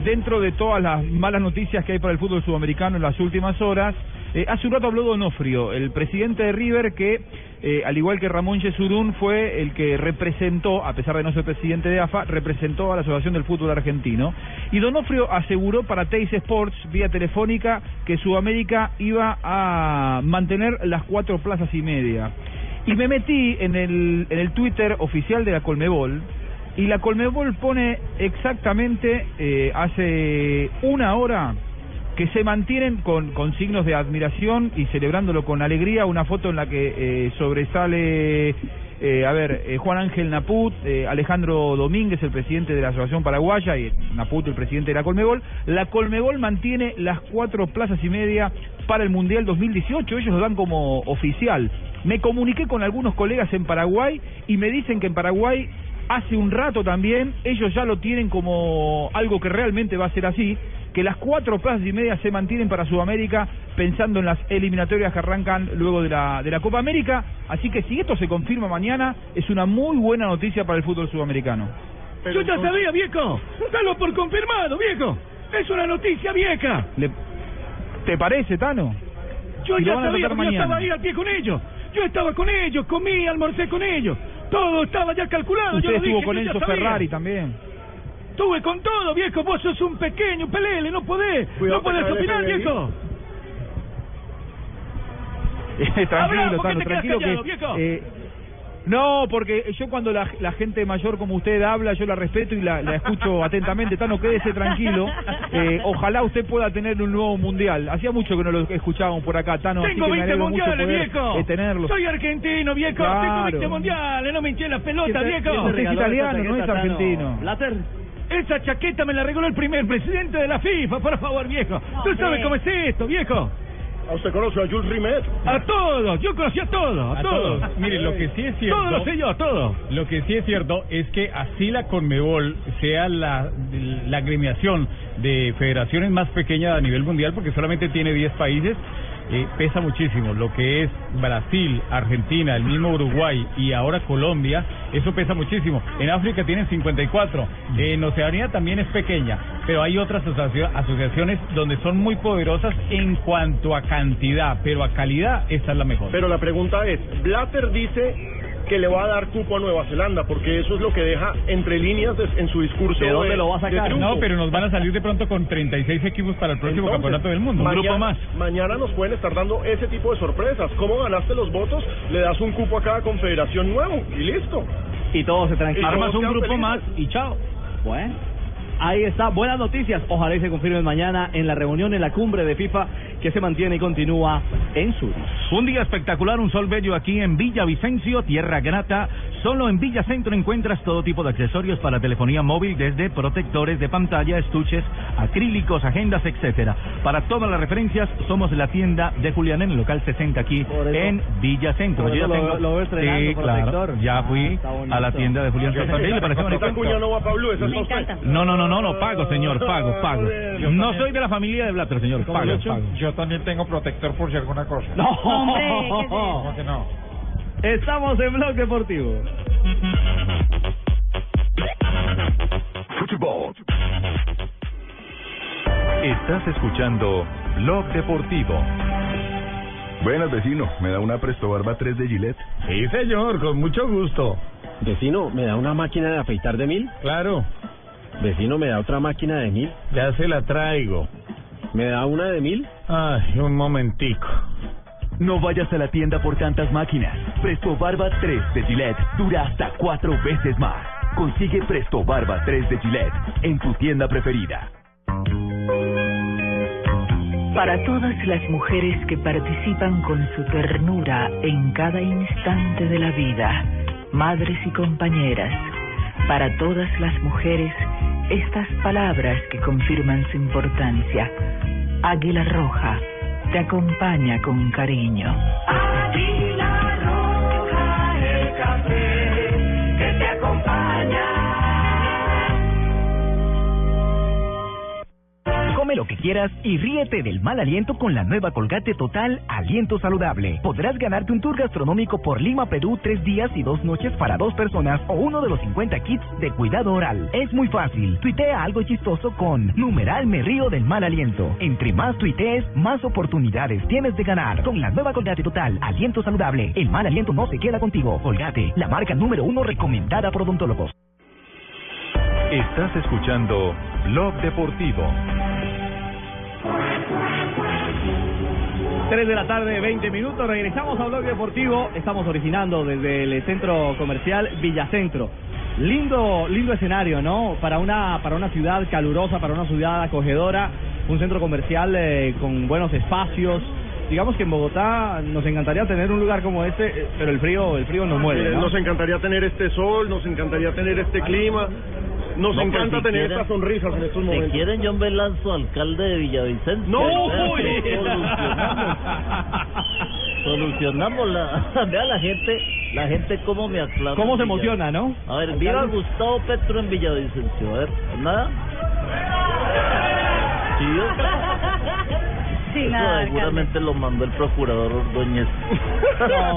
dentro de todas las malas noticias que hay para el fútbol sudamericano en las últimas horas, eh, hace un rato habló Donofrio, el presidente de River, que eh, al igual que Ramón Yesurún fue el que representó, a pesar de no ser presidente de AFA, representó a la Asociación del Fútbol Argentino. Y Donofrio aseguró para Teis Sports, vía telefónica, que Sudamérica iba a mantener las cuatro plazas y media. Y me metí en el, en el Twitter oficial de la Colmebol, y la Colmebol pone exactamente eh, hace una hora que se mantienen con, con signos de admiración y celebrándolo con alegría, una foto en la que eh, sobresale, eh, a ver, eh, Juan Ángel Naput, eh, Alejandro Domínguez, el presidente de la Asociación Paraguaya, y Naput, el presidente de la Colmebol. La Colmebol mantiene las cuatro plazas y media para el Mundial 2018, ellos lo dan como oficial. Me comuniqué con algunos colegas en Paraguay y me dicen que en Paraguay hace un rato también ellos ya lo tienen como algo que realmente va a ser así, que las cuatro plazas y media se mantienen para Sudamérica pensando en las eliminatorias que arrancan luego de la, de la Copa América. Así que si esto se confirma mañana, es una muy buena noticia para el fútbol sudamericano. Pero Yo ya entonces- sabía, viejo. Dalo por confirmado, viejo. Es una noticia vieja. Le- ¿Te parece, Tano? Yo Y ya sabía, yo estaba ahí al pie con ellos. Yo estaba con ellos, comí, almorcé con ellos. Todo estaba ya calculado. Usted yo lo estuvo dije, con Enzo. Ferrari también. Estuve con todo, viejo. Vos sos un pequeño pelele, no podés. Cuidado no podés opinar, viejo. Tranquilo, Habla, ¿por qué Tano, tranquilo callado, que... viejo? eh, no, porque yo cuando la, la gente mayor como usted habla, yo la respeto y la, la escucho atentamente. Tano, quédese tranquilo. Eh, ojalá usted pueda tener un nuevo mundial. Hacía mucho que no lo escuchábamos por acá, Tano. así Tengo que me 20 alegro mucho mundiales, poder, viejo. eh, tenerlo. Soy argentino, viejo. Claro. Tengo 20 mundiales. No me hinché las pelotas, ¿Quién te- viejo. Usted es italiano, no es argentino. Blatter. Esa chaqueta me la regaló el primer presidente de la FIFA, por favor, viejo. Tú sabes cómo es esto, viejo. ¿A usted conoce a Jules Rimet? A todos, yo conocí a todos, a, A todos. Mire, lo que sí es cierto. Todo lo sé yo, todo. Lo que sí es cierto es que así la Conmebol sea la, la agremiación de federaciones más pequeña a nivel mundial, porque solamente tiene 10 países, eh, pesa muchísimo. Lo que es Brasil, Argentina, el mismo Uruguay y ahora Colombia, eso pesa muchísimo. En África tienen 54. En Oceanía también es pequeña, pero hay otras asociaciones donde son muy poderosas en cuanto a cantidad, pero a calidad esta es la mejor. Pero la pregunta es, Blatter dice que le va a dar cupo a Nueva Zelanda, porque eso es lo que deja entre líneas de- en su discurso. ¿De dónde lo va a de sacar? No, pero nos van a salir de pronto con 36 equipos para el próximo Entonces, campeonato del mundo. Un mañana, grupo más. Mañana nos pueden estar dando ese tipo de sorpresas. ¿Cómo ganaste los votos? Le das un cupo a cada confederación nuevo y listo. Y todos se Y tranquilizan. todos quedan felices. y chao. Bueno. Ahí está, buenas noticias. Ojalá y se confirmen mañana en la reunión en la cumbre de FIFA que se mantiene y continúa en Zurich. Un día espectacular, un sol bello aquí en Villa Vicencio, tierra grata. Solo en Villa Centro encuentras todo tipo de accesorios para telefonía móvil, desde protectores de pantalla, estuches, acrílicos, agendas, etcétera. Para todas las referencias, somos la tienda de Julián en el local 60 aquí eso- en Villa Centro. Yo ya lo- tengo, lo veo estrenando, sí, claro, ya Ah, fui bonito. a la tienda de Julián también, ¿Le parece esta bonito? no. No, no, no, no, no, pago, señor, pago, pago. Yo No soy de la familia de Blatter, señor, ¿Cómo pago, pago. Yo también tengo protector por si alguna cosa. No, Hombre, ¿qué es eso? ¿Cómo que no? Estamos en Blog Deportivo. Fútbol. Estás escuchando Blog Deportivo. Buenas, vecino. ¿Me da una Presto Barba 3 de Gillette? Sí, señor, con mucho gusto. Vecino, ¿me da una máquina de afeitar de mil? Claro, Vecino, ¿me da otra máquina de mil? ya se la traigo. ¿Me da una de mil? Ay, un momentico. No vayas a la tienda por tantas máquinas. Presto Barba 3 de Gillette dura hasta cuatro veces más. Consigue Presto Barba 3 de Gillette en tu tienda preferida. Para todas las mujeres que participan con su ternura en cada instante de la vida, madres y compañeras, para todas las mujeres, estas palabras que confirman su importancia. Águila Roja te acompaña con cariño. Lo que quieras y ríete del mal aliento con la nueva Colgate Total Aliento Saludable. Podrás ganarte un tour gastronómico por Lima, Perú, tres días y dos noches para dos personas o uno de los 50 kits de cuidado oral. Es muy fácil. Tuitea algo chistoso con numeral me río del mal aliento. Entre más tuitees, más oportunidades tienes de ganar. Con la nueva Colgate Total Aliento Saludable, el mal aliento no se queda contigo. Colgate, la marca número uno recomendada por odontólogos. Estás escuchando Blog Deportivo. 3 de la tarde, 20 minutos. Regresamos a Blog Deportivo. Estamos originando desde el centro comercial Villacentro. Lindo, lindo escenario, ¿no? Para una, para una ciudad calurosa, para una ciudad acogedora, un centro comercial eh, con buenos espacios. Digamos que en Bogotá nos encantaría tener un lugar como este, eh, pero el frío, el frío nos mueve, ¿no? Nos encantaría tener este sol, nos encantaría tener este clima, nos No, pues, encanta si tener quieren- estas sonrisas en estos Si momentos. quieren, John Velanzo, alcalde de Villavicencio. ¡No! Solucionamos. Solucionamos la. Vea la gente, la gente cómo me aclama. ¿Cómo se emociona, no? A ver, viva Gustavo Petro en Villavicencio. A ver, ¿nada? ¿Sí, nada, seguramente lo mandó el procurador Ordóñez.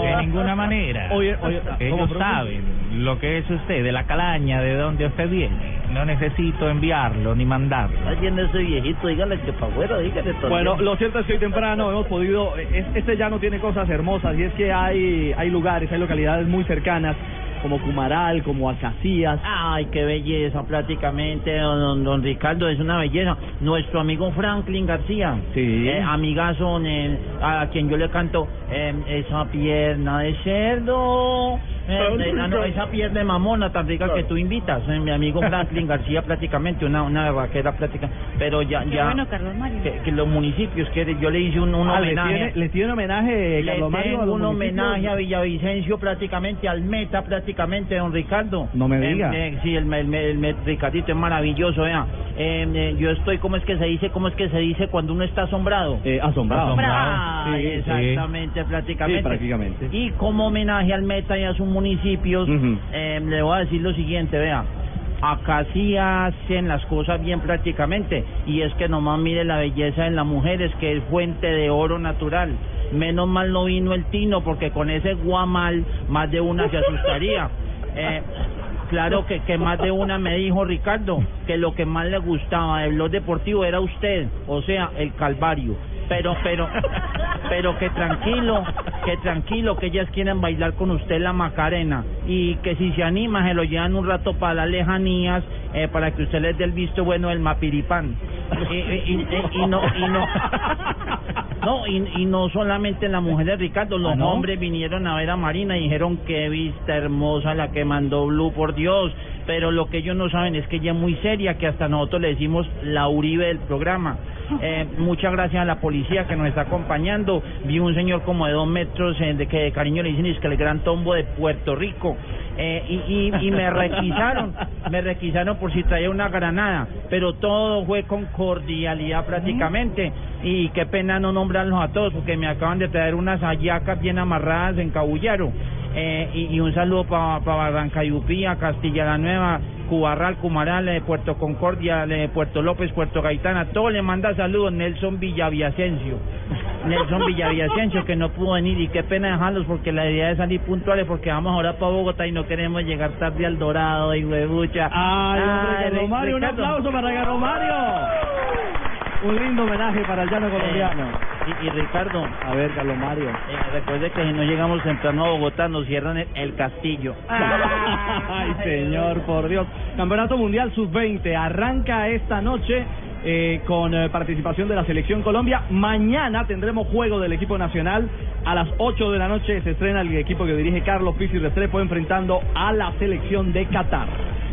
De ninguna manera. Oye, oye, ¿cómo, Ellos saben lo que es usted, de la calaña, de dónde usted viene. No necesito enviarlo ni mandarlo. Alguien ese viejito, dígale que para afuera, dígale también. Bueno, lo cierto es que hoy temprano hemos podido, es- este llano tiene cosas hermosas y es que hay, hay lugares, hay localidades muy cercanas como Cumaral, como Alcacías. Ay, qué belleza, prácticamente, don, don Ricardo, es una belleza. Nuestro amigo Franklin García, Sí. eh, amigazo, eh, a quien yo le canto, eh, esa pierna de cerdo, eh, ah, no, esa pierna de mamona tan rica que tú invitas, eh, mi amigo Franklin García, prácticamente, una, una vaquera práctica, pero ya, ya, bueno, Carlos Mario. que, que los municipios, que yo le hice un, un Ah, le homenaje. tiene, le tiene un homenaje, Le Carlos Mario, a un municipios? homenaje a Villavicencio prácticamente, al Meta prácticamente, don Ricardo. No me Eh, diga. eh, sí, el, el, el, el Ricardito es maravilloso, vea. Eh, eh, yo estoy, ¿cómo es que se dice? ¿Cómo es que se dice cuando uno está asombrado? Eh, asombrado. Asombrado. Sí, sí. exactamente, prácticamente. Sí, prácticamente. Y como homenaje al Meta y a sus municipios, eh, le voy a decir lo siguiente, vea. Acá sí hacen las cosas bien prácticamente y es que nomás mire la belleza de las mujeres que es fuente de oro natural. Menos mal no vino el tino porque con ese guamal más de una se asustaría. Eh, claro que, que más de una me dijo Ricardo que lo que más le gustaba del blog deportivo era usted, o sea, el Calvario. Pero, pero, pero que tranquilo, que tranquilo, que ellas quieren bailar con usted la Macarena y que si se anima se lo llevan un rato para las lejanías eh, para que usted les dé el visto bueno del mapiripán. Y, y, y- y no, y no, no, y, y no solamente las mujeres, Ricardo, los ¿Ah, no? hombres vinieron a ver a Marina y dijeron que vista hermosa la que mandó Blue, por Dios. Pero lo que ellos no saben es que ella es muy seria, que hasta nosotros le decimos la Uribe del programa. Eh, muchas gracias a la policía que nos está acompañando. Vi un señor como de dos metros, eh, de que de cariño le dicen es que el gran tombo de Puerto Rico. Eh, y, y, y me requisaron, me requisaron por si traía una granada, pero todo fue con cordialidad prácticamente. Y qué pena no nombrarlos a todos, porque me acaban de traer unas hallacas bien amarradas en Cabullaro. Eh, y, y un saludo para pa Barrancayupía, Castilla la Nueva, Cubarral, Cumaral, eh, Puerto Concordia, eh, Puerto López, Puerto Gaitana. Todo le manda saludos Nelson Villavicencio. Nelson Villavicencio que no pudo venir y qué pena dejarlos porque la idea es salir puntuales porque vamos ahora para Bogotá y no queremos llegar tarde al Dorado y huevucha. Ay, Mario, un Ricardo. aplauso para Carlos Mario. Un lindo homenaje para el llano colombiano. Eh, y, y Ricardo, A ver, Carlos Mario. eh, recuerde que si no llegamos temprano a Bogotá nos cierran el, el castillo. Ay, señor, por Dios. Campeonato Mundial Sub-20 arranca esta noche eh, con eh, participación de la Selección Colombia. Mañana tendremos juego del equipo nacional. A las 8 de la noche se estrena el equipo que dirige Carlos Pizzi Restrepo enfrentando a la Selección de Qatar.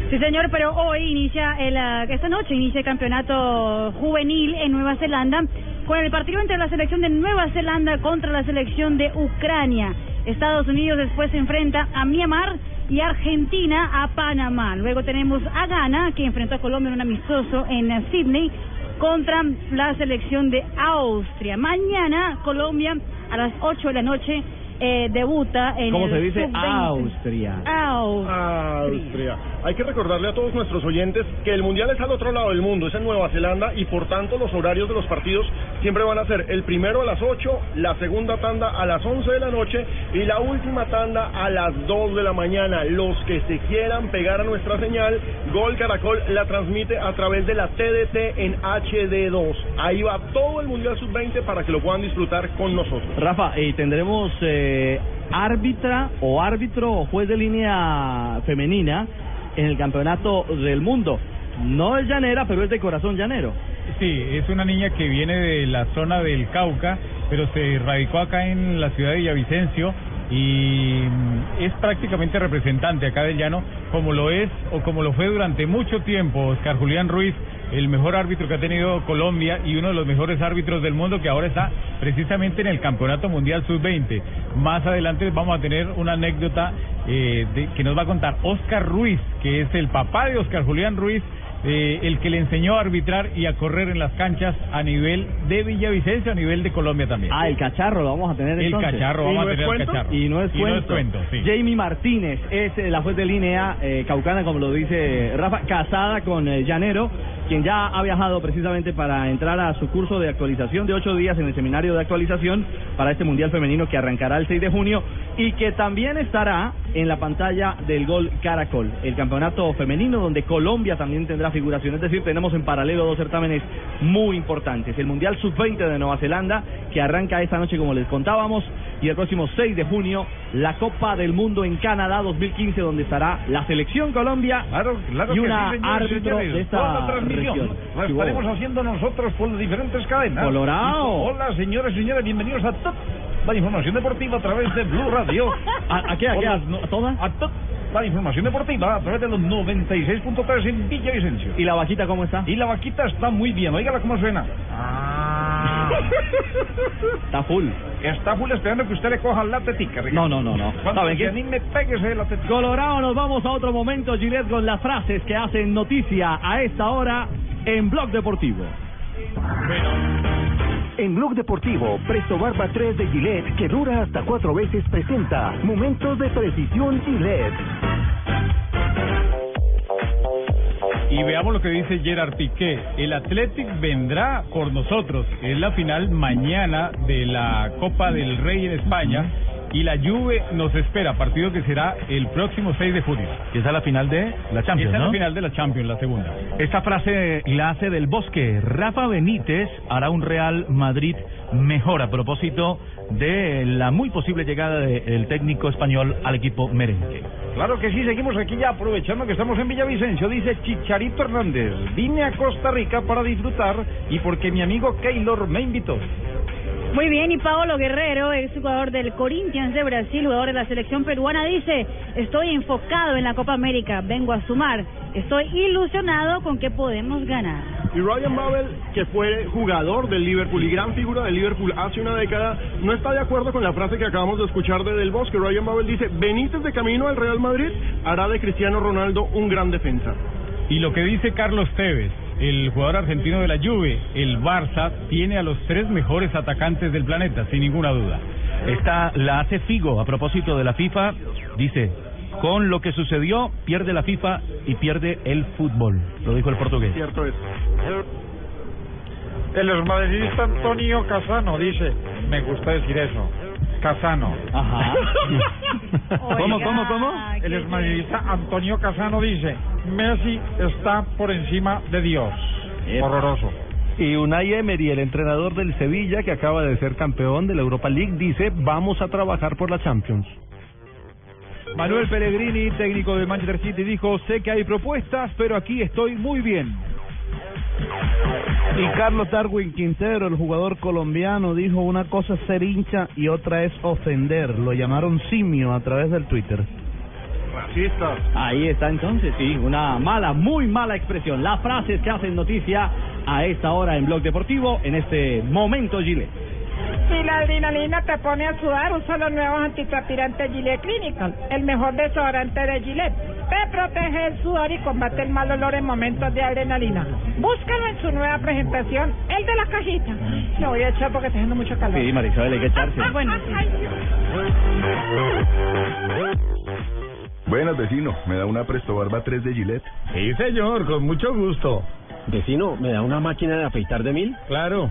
Sí, señor, pero hoy inicia, el, ah, esta noche inicia el campeonato juvenil en Nueva Zelanda con el partido entre la selección de Nueva Zelanda contra la selección de Ucrania. Estados Unidos después se enfrenta a Myanmar y Argentina a Panamá. Luego tenemos a Ghana, que enfrentó a Colombia en un amistoso en eh, Sydney contra la selección de Austria. Mañana Colombia a las 8 de la noche eh, debuta en ¿Cómo el se dice? sub-20. Austria. Austria. Austria. Hay que recordarle a todos nuestros oyentes que el mundial es al otro lado del mundo, es en Nueva Zelanda y por tanto los horarios de los partidos siempre van a ser el primero a las 8, la segunda tanda a las 11 de la noche y la última tanda a las 2 de la mañana. Los que se quieran pegar a nuestra señal, Gol Caracol la transmite a través de la TDT en HD2. Ahí va todo el mundial sub-20 para que lo puedan disfrutar con nosotros. Rafa, y tendremos eh, árbitra o árbitro o juez de línea femenina en el campeonato del mundo. No es llanera, pero es de corazón llanero. Sí, es una niña que viene de la zona del Cauca, pero se radicó acá en la ciudad de Villavicencio y mm, es prácticamente representante acá del llano, como lo es o como lo fue durante mucho tiempo Oscar Julián Ruiz, el mejor árbitro que ha tenido Colombia y uno de los mejores árbitros del mundo que ahora está precisamente en el Campeonato Mundial Sub-20. Más adelante vamos a tener una anécdota eh, de- que nos va a contar Oscar Ruiz, que es el papá de Oscar Julián Ruiz, eh, el que le enseñó a arbitrar y a correr en las canchas a nivel de Villavicencio, a nivel de Colombia también. Ah, el cacharro lo vamos a tener El entonces. cacharro, vamos a tener el cacharro. Y no es Y no es cuento. cuento, sí. Jamie Martínez es eh, la juez de línea eh, caucana, como lo dice Rafa, casada con eh, Llanero. quien ya ha viajado precisamente para entrar a su curso de actualización de ocho días en el seminario de actualización para este Mundial Femenino que arrancará el 6 de junio y que también estará en la pantalla del Gol Caracol, el campeonato femenino donde Colombia también tendrá figuración. Es decir, tenemos en paralelo dos certámenes muy importantes. El Mundial Sub-20 de Nueva Zelanda, que arranca esta noche como les contábamos, y el próximo 6 de junio, la Copa del Mundo en Canadá 2015, donde estará la selección Colombia Claro y que una sí, señores, árbitro señores. de esta transmisión región. Sí, estaremos haciendo nosotros por las diferentes cadenas. Colorado. Hola, señores y señores, bienvenidos a toda la información deportiva a través de Blue Radio. ¿A, a qué? ¿A qué? ¿A, a todas? A toda la información deportiva a través de los 96.3 en Villavicencio. ¿Y la vaquita cómo está? Y la vaquita está muy bien, oígala cómo suena. Está full. Está full esperando que usted le coja la tetica, Ricardo. No, no, no, no. Cuando ¿Saben péguese la tetica. Colorado, nos vamos a otro momento, Gillette, con las frases que hacen noticia a esta hora en Blog Deportivo. En Blog Deportivo, Presto Barba 3 de Gillette, que dura hasta cuatro veces, presenta Momentos de Precisión Gillette. Y veamos lo que dice Gerard Piqué. El Athletic vendrá por nosotros. Es la final mañana de la Copa del Rey en España. Y la Juve nos espera, partido que será el próximo 6 de junio. Y esa es la final de la Champions, Esa es ¿no? la final de la Champions, la segunda. Esta frase la hace del Bosque. Rafa Benítez hará un Real Madrid mejor a propósito de la muy posible llegada del técnico español al equipo merengue. Claro que sí, seguimos aquí ya aprovechando que estamos en Villavicencio. Dice Chicharito Hernández, vine a Costa Rica para disfrutar y porque mi amigo Keylor me invitó. Muy bien, y Paolo Guerrero, ex jugador del Corinthians de Brasil, jugador de la selección peruana, dice, estoy enfocado en la Copa América, vengo a sumar, estoy ilusionado con que podemos ganar. Y Ryan Babel, que fue jugador del Liverpool y gran figura del Liverpool hace una década, no está de acuerdo con la frase que acabamos de escuchar de Del Bosque. Ryan Babel dice, Benítez de camino al Real Madrid hará de Cristiano Ronaldo un gran defensa. Y lo que dice Carlos Tevez, el jugador argentino de la Juve, el Barça tiene a los tres mejores atacantes del planeta, sin ninguna duda. Esta la hace Figo a propósito de la FIFA. Dice, con lo que sucedió, pierde la FIFA y pierde el fútbol. Lo dijo el portugués. Cierto es. El exmadridista Antonio Casano dice, me gusta decir eso, Casano. Ajá. ¿Cómo, cómo, cómo? El exmadridista Antonio Casano dice, Messi está por encima de Dios. Horroroso. Y Unai Emery, el entrenador del Sevilla, que acaba de ser campeón de la Europa League, dice, vamos a trabajar por la Champions. Manuel Pellegrini, técnico del Manchester City, dijo, sé que hay propuestas, pero aquí estoy muy bien. Y Carlos Darwin Quintero, el jugador colombiano, dijo una cosa es ser hincha y otra es ofender. Lo llamaron simio a través del Twitter. Racistas. Ahí está entonces, sí, una mala, muy mala expresión. Las frases que hacen noticia a esta hora en Blog Deportivo, en este momento, Gile. Si la adrenalina te pone a sudar, usa los nuevos antitranspirantes Gillette Clinical, el mejor desodorante de Gillette. Te protege el sudor y combate el mal olor en momentos de adrenalina. Búscalo en su nueva presentación, el de la cajita. Lo voy a echar porque está haciendo mucho calor. Sí, Marisabel, hay que echarse. Bueno, sí. Buenas, vecino. ¿Me da una Presto Barba 3 de Gillette? Sí, señor, con mucho gusto. Vecino, ¿me da una máquina de afeitar de mil? Claro,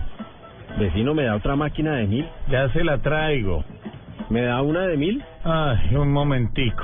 Vecino, ¿me da otra máquina de mil? ya se la traigo. ¿Me da una de mil? Ay, un momentico.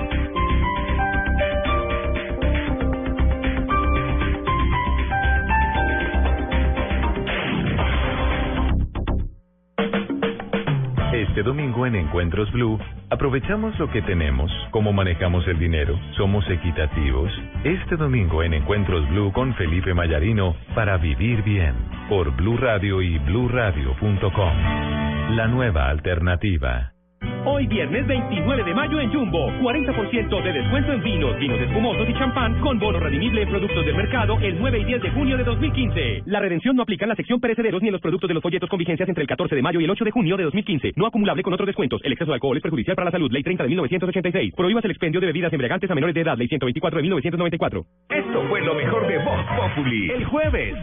Este domingo en Encuentros Blue, aprovechamos lo que tenemos, cómo manejamos el dinero, somos equitativos. Este domingo en Encuentros Blue con Felipe Mayarino para vivir bien por Blue Radio y bluradio.com. La nueva alternativa. Hoy viernes 29 de mayo en Jumbo, 40% de descuento en vinos, vinos espumosos y champán con bono redimible en productos del mercado el 9 y 10 de junio de 2015. La redención no aplica en la sección perecederos ni en los productos de los folletos con vigencias entre el 14 de mayo y el 8 de junio de 2015. No acumulable con otros descuentos. El exceso de alcohol es perjudicial para la salud. Ley 30 de 1986. Prohíbas el expendio de bebidas embriagantes a menores de edad. Ley 124 de 1994. Esto fue lo mejor de Voz Populi. El jueves.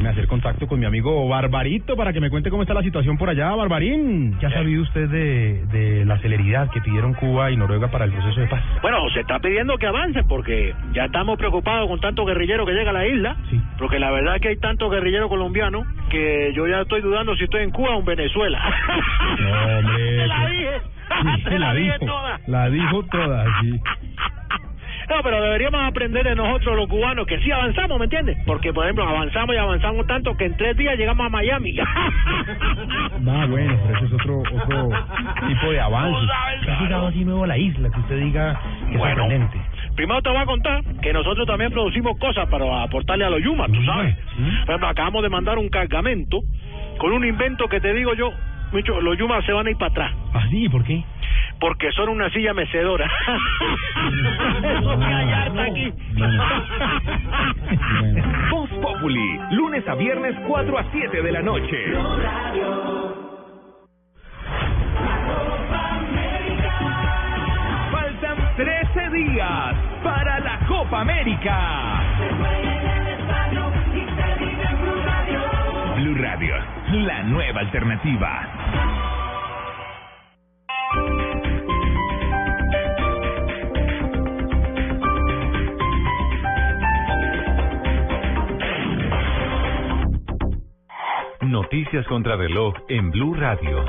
Me hacer contacto con mi amigo Barbarito para que me cuente cómo está la situación por allá, Barbarín. ¿Qué ha sabido usted de, de la celeridad que pidieron Cuba y Noruega para el proceso de paz? Bueno, se está pidiendo que avancen porque ya estamos preocupados con tanto guerrillero que llega a la isla. Porque la verdad es que hay tantos guerrilleros colombianos que yo ya estoy dudando si estoy en Cuba o en Venezuela. No, hombre. Te la dije. Sí, Te la la dije dijo, toda. la dijo toda, sí. No, pero deberíamos aprender de nosotros los cubanos que sí avanzamos, ¿me entiendes? Porque, por ejemplo, avanzamos y avanzamos tanto que en tres días llegamos a Miami. Va, bueno, pero eso es otro, otro tipo de avance. ¿Qué llegado así nuevo a la isla? Que usted diga que es Bueno. sorprendente. Primero te voy a contar que nosotros también producimos cosas para aportarle a los Yumas, tú sabes. Por ejemplo, acabamos de mandar un cargamento con un invento que te digo yo, Micho, los Yumas se van a ir para atrás. ¿Ah, sí? ¿Por qué? Porque son una silla mecedora. Eso que hay harta aquí. Voz Populi. Lunes a viernes 4 a 7 de la noche. Faltan 13 días para la Copa América. La nueva alternativa. Noticias contra reloj en Blue Radio.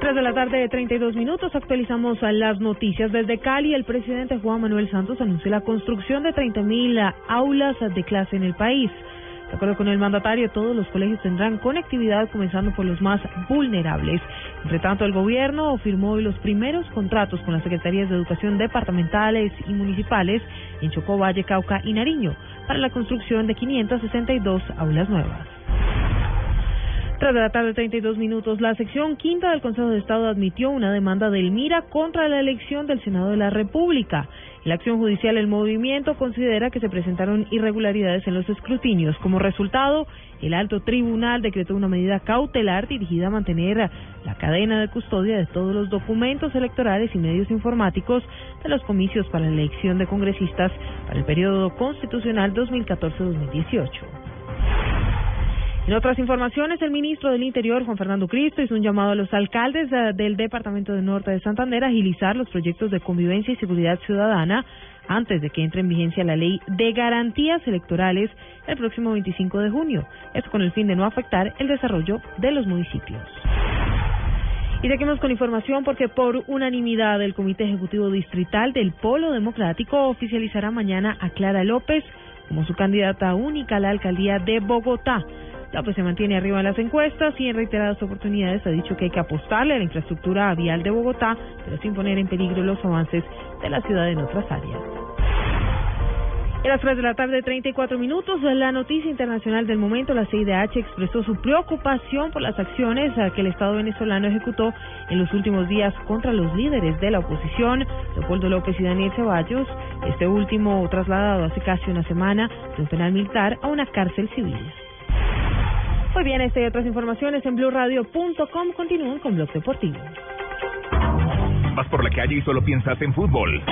3 de la tarde de 32 minutos actualizamos las noticias. Desde Cali, el presidente Juan Manuel Santos anunció la construcción de 30.000 aulas de clase en el país. De acuerdo con el mandatario, todos los colegios tendrán conectividad, comenzando por los más vulnerables. Entre tanto, el gobierno firmó los primeros contratos con las secretarías de educación departamentales y municipales en Chocó, Valle, Cauca y Nariño para la construcción de 562 aulas nuevas. 3 de la tarde, 32 minutos. La sección quinta del Consejo de Estado admitió una demanda del MIRA contra la elección del Senado de la República. La acción judicial, el movimiento considera que se presentaron irregularidades en los escrutinios. Como resultado, el alto tribunal decretó una medida cautelar dirigida a mantener la cadena de custodia de todos los documentos electorales y medios informáticos de los comicios para la elección de congresistas para el periodo constitucional 2014-2018. En otras informaciones, el ministro del Interior, Juan Fernando Cristo, hizo un llamado a los alcaldes eh, del Departamento del Norte de Santander a agilizar los proyectos de convivencia y seguridad ciudadana antes de que entre en vigencia la ley de garantías electorales el próximo 25 de junio. Esto con el fin de no afectar el desarrollo de los municipios. Y seguimos con información porque por unanimidad el Comité Ejecutivo Distrital del Polo Democrático oficializará mañana a Clara López como su candidata única a la alcaldía de Bogotá. López se mantiene arriba en las encuestas y en reiteradas oportunidades ha dicho que hay que apostarle a la infraestructura vial de Bogotá, pero sin poner en peligro los avances de la ciudad en otras áreas. A las 3 de la tarde, 34 minutos, la noticia internacional del momento, la CIDH expresó su preocupación por las acciones eh, que el Estado venezolano ejecutó en los últimos días contra los líderes de la oposición, Leopoldo López y Daniel Ceballos, este último trasladado hace casi una semana de un penal militar a una cárcel civil. Muy bien, esta y otras informaciones en blueradio.com. Continúan con Blog Deportivo. Vas por la calle y solo piensas en fútbol.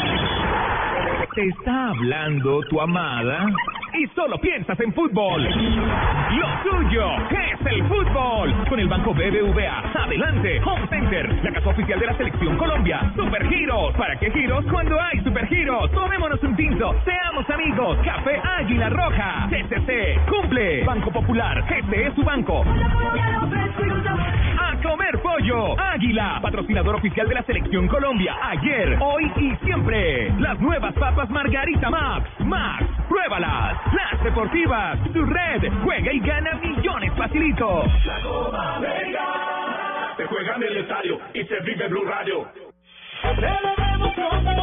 Te está hablando tu amada y solo piensas en fútbol. Lo tuyo es el fútbol. Con el Banco BBVA. Adelante, Home Center, la casa oficial de la Selección Colombia. Super Giros. ¿Para qué giros cuando hay Super Giros? Tomémonos un tinto. Seamos amigos. Café Águila Roja. CCC. Cumple. Banco Popular. Este es su banco. A comer pollo. Águila, patrocinador oficial de la Selección Colombia. Ayer, hoy y siempre. Las nuevas papas Margarita Max. Max, pruébalas. Las deportivas. Tu red. Juega y gana millones facilito. La Copa América se juega en el estadio y se vive Blue Radio. Celebremos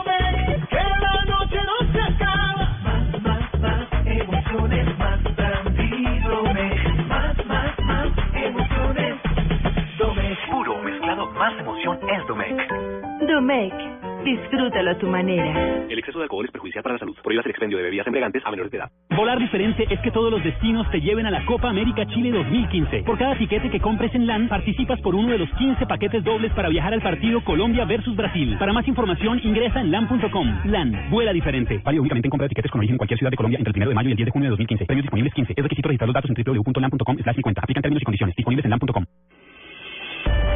Domecq. Disfrútalo a tu manera. El exceso de alcohol es perjudicial para la salud. Prohíbas el expendio de bebidas embriagantes a menores de edad. Volar diferente es que todos los destinos te lleven a la Copa América Chile 2015. Por cada tiquete que compres en LAN, participas por uno de los 15 paquetes dobles para viajar al partido Colombia versus Brasil. Para más información, ingresa en LAN.com. LAN, vuela diferente. Válido únicamente en compra de tiquetes con origen en cualquier ciudad de Colombia entre el 1 de mayo y el 10 de junio de 2015. Premios disponibles 15. Es requisito registrar los datos en www.lan.com 50. Aplican términos y condiciones. Disponibles en LAN.com.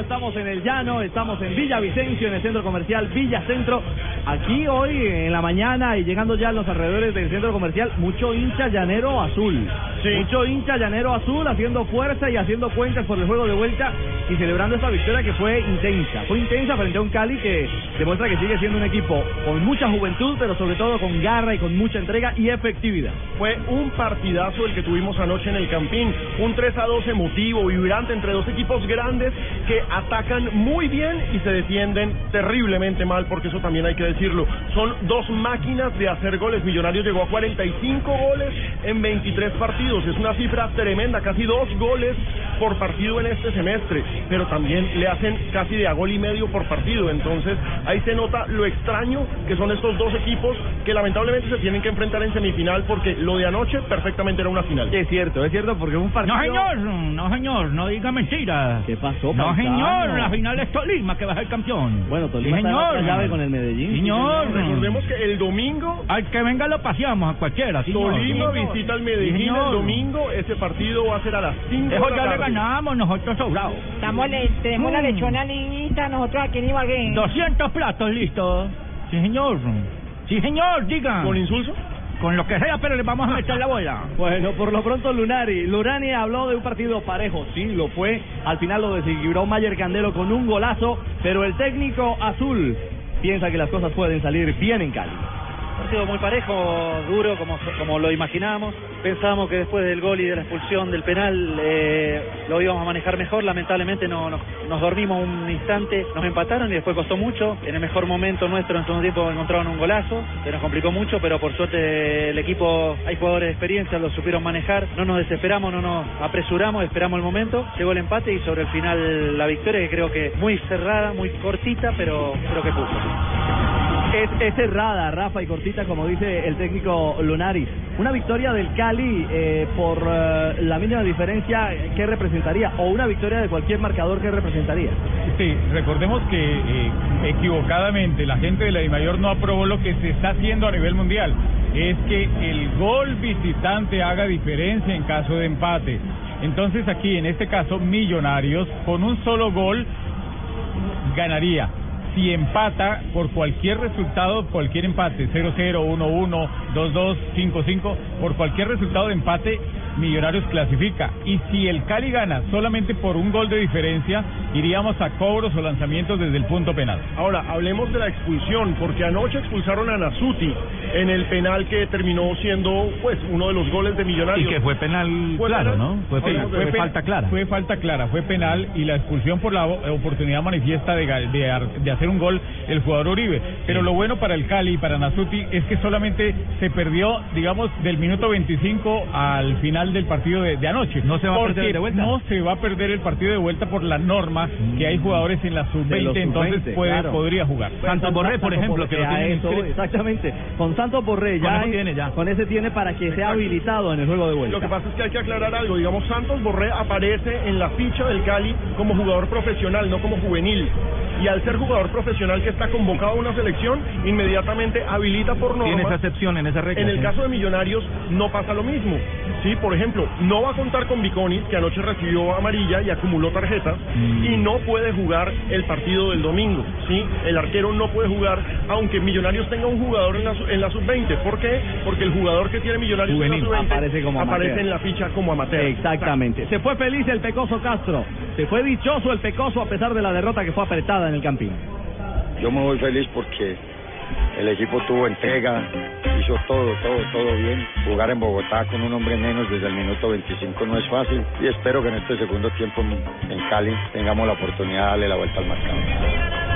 Estamos en el Llano, estamos en Villa Vicencio, en el centro comercial Villa Centro. Aquí hoy en la mañana y llegando ya a los alrededores del centro comercial, mucho hincha llanero azul. Mucho hincha llanero azul haciendo fuerza y haciendo cuentas por el juego de vuelta y celebrando esta victoria que fue intensa. Fue intensa frente a un Cali que demuestra que sigue siendo un equipo con mucha juventud, pero sobre todo con garra y con mucha entrega y efectividad. Fue un partidazo el que tuvimos anoche en el Campín, un 3 a 2 emotivo, vibrante entre dos equipos grandes que atacan muy bien y se defienden terriblemente mal, porque eso también hay que decirlo. Son dos máquinas de hacer goles. Millonarios llegó a 45 goles en 23 partidos. Es una cifra tremenda, casi dos goles por partido en este semestre, pero también le hacen casi de a gol y medio por partido. Entonces ahí se nota lo extraño que son estos dos equipos que lamentablemente se tienen que enfrentar en semifinal porque lo de anoche perfectamente era una final. Es cierto, es cierto, porque un partido... No, señor, no, señor, no diga mentiras. ¿Qué pasó, No, señor, la final es Tolima que va a ser campeón. Bueno, Tolima Sí, está en señor. llave con el Medellín. sí, Señor. Recordemos que el domingo Al que venga lo paseamos a cualquiera, señor. Tolima Sí, señor. visita al Medellín señor. el domingo. Ese partido va a ser a las 5 Eso de la ya le ganamos nosotros sobrados. Estamos le- tenemos la Mm. lechona niñita, nosotros aquí en Ibagué. 200 platos listos. Sí, señor. Sí, señor, diga. ¿Con insulso? Con lo que sea, pero le vamos a meter la bola. Bueno, por lo pronto Lunari. Lunari habló de un partido parejo, sí, lo fue. Al final lo desequilibró Mayer Candelo con un golazo, pero el técnico azul piensa que las cosas pueden salir bien en Cali. Partido muy parejo, duro, como, como lo imaginábamos. Pensábamos que después del gol y de la expulsión del penal eh, lo íbamos a manejar mejor. Lamentablemente no, nos, dormimos un instante, nos empataron y después costó mucho. En el mejor momento nuestro en el segundo tiempo encontraron un golazo, se nos complicó mucho, pero por suerte el equipo, hay jugadores de experiencia, lo supieron manejar. No nos desesperamos, no nos apresuramos, esperamos el momento. Llegó el empate y sobre el final la victoria, que creo que muy cerrada, muy cortita, pero creo que puso. Es, es cerrada, Rafa y cortita, como dice el técnico Lunaris. Una victoria del Cali eh, por eh, la mínima diferencia, ¿qué representaría? O una victoria de cualquier marcador, ¿qué representaría? Sí, recordemos que eh, equivocadamente la gente de la DIMAYOR no aprobó lo que se está haciendo a nivel mundial. Es que el gol visitante haga diferencia en caso de empate. Entonces aquí, en este caso, Millonarios, con un solo gol, ganaría. Si empata por cualquier resultado, cualquier empate, 0-0, 1-1, 2-2, 5-5, por cualquier resultado de empate, Millonarios clasifica. Y si el Cali gana solamente por un gol de diferencia, iríamos a cobros o lanzamientos desde el punto penal. Ahora, hablemos de la expulsión, porque anoche expulsaron a Nasuti en el penal que terminó siendo pues uno de los goles de Millonarios. Y que fue penal Fue claro, penal. ¿no? Fue, penal, fue falta clara. Fue falta clara, fue penal y la expulsión por la oportunidad manifiesta de, de, de hacer un gol el jugador Uribe. Pero lo bueno para el Cali y para Nasuti es que solamente se perdió, digamos, del minuto 25 al final del partido de, de anoche. No se va a perder de vuelta. No se va a perder el partido de vuelta por la norma que hay jugadores en la De sub-20, los entonces sub-20, puede, claro. podría jugar. Santos Borré, por ejemplo, que lo a tienen eso, exactamente. Con Santos Borré Con ya, eso hay- tiene ya. con ese tiene para que sea habilitado en el juego de vuelta. Lo que pasa es que hay que aclarar algo. Digamos, Santos Borré aparece en la ficha del Cali como jugador profesional, no como juvenil. Y al ser jugador profesional que está convocado a una selección, inmediatamente habilita por norma. Tiene esa excepción en esa regla. En el caso de Millonarios no pasa lo mismo. Sí, por ejemplo, no va a contar con Viconis, que anoche recibió amarilla y acumuló tarjetas, Mm. y no puede jugar el partido del domingo. Sí, el arquero no puede jugar, aunque Millonarios tenga un jugador en la, su- en la sub-20. ¿Por qué? Porque el jugador que tiene Millonarios Juvenil. en la sub-20 Aparece como aparece amateur. en la ficha como amateur. Exactamente. Se fue feliz el Pecoso Castro. Se fue dichoso el Pecoso a pesar de la derrota que fue apretada en el Campín. Yo me voy feliz porque el equipo tuvo entrega, hizo todo, todo, todo bien. Jugar en Bogotá con un hombre menos desde el minuto 25 no es fácil y espero que en este segundo tiempo en- Cali tengamos la oportunidad de darle la vuelta al marcador.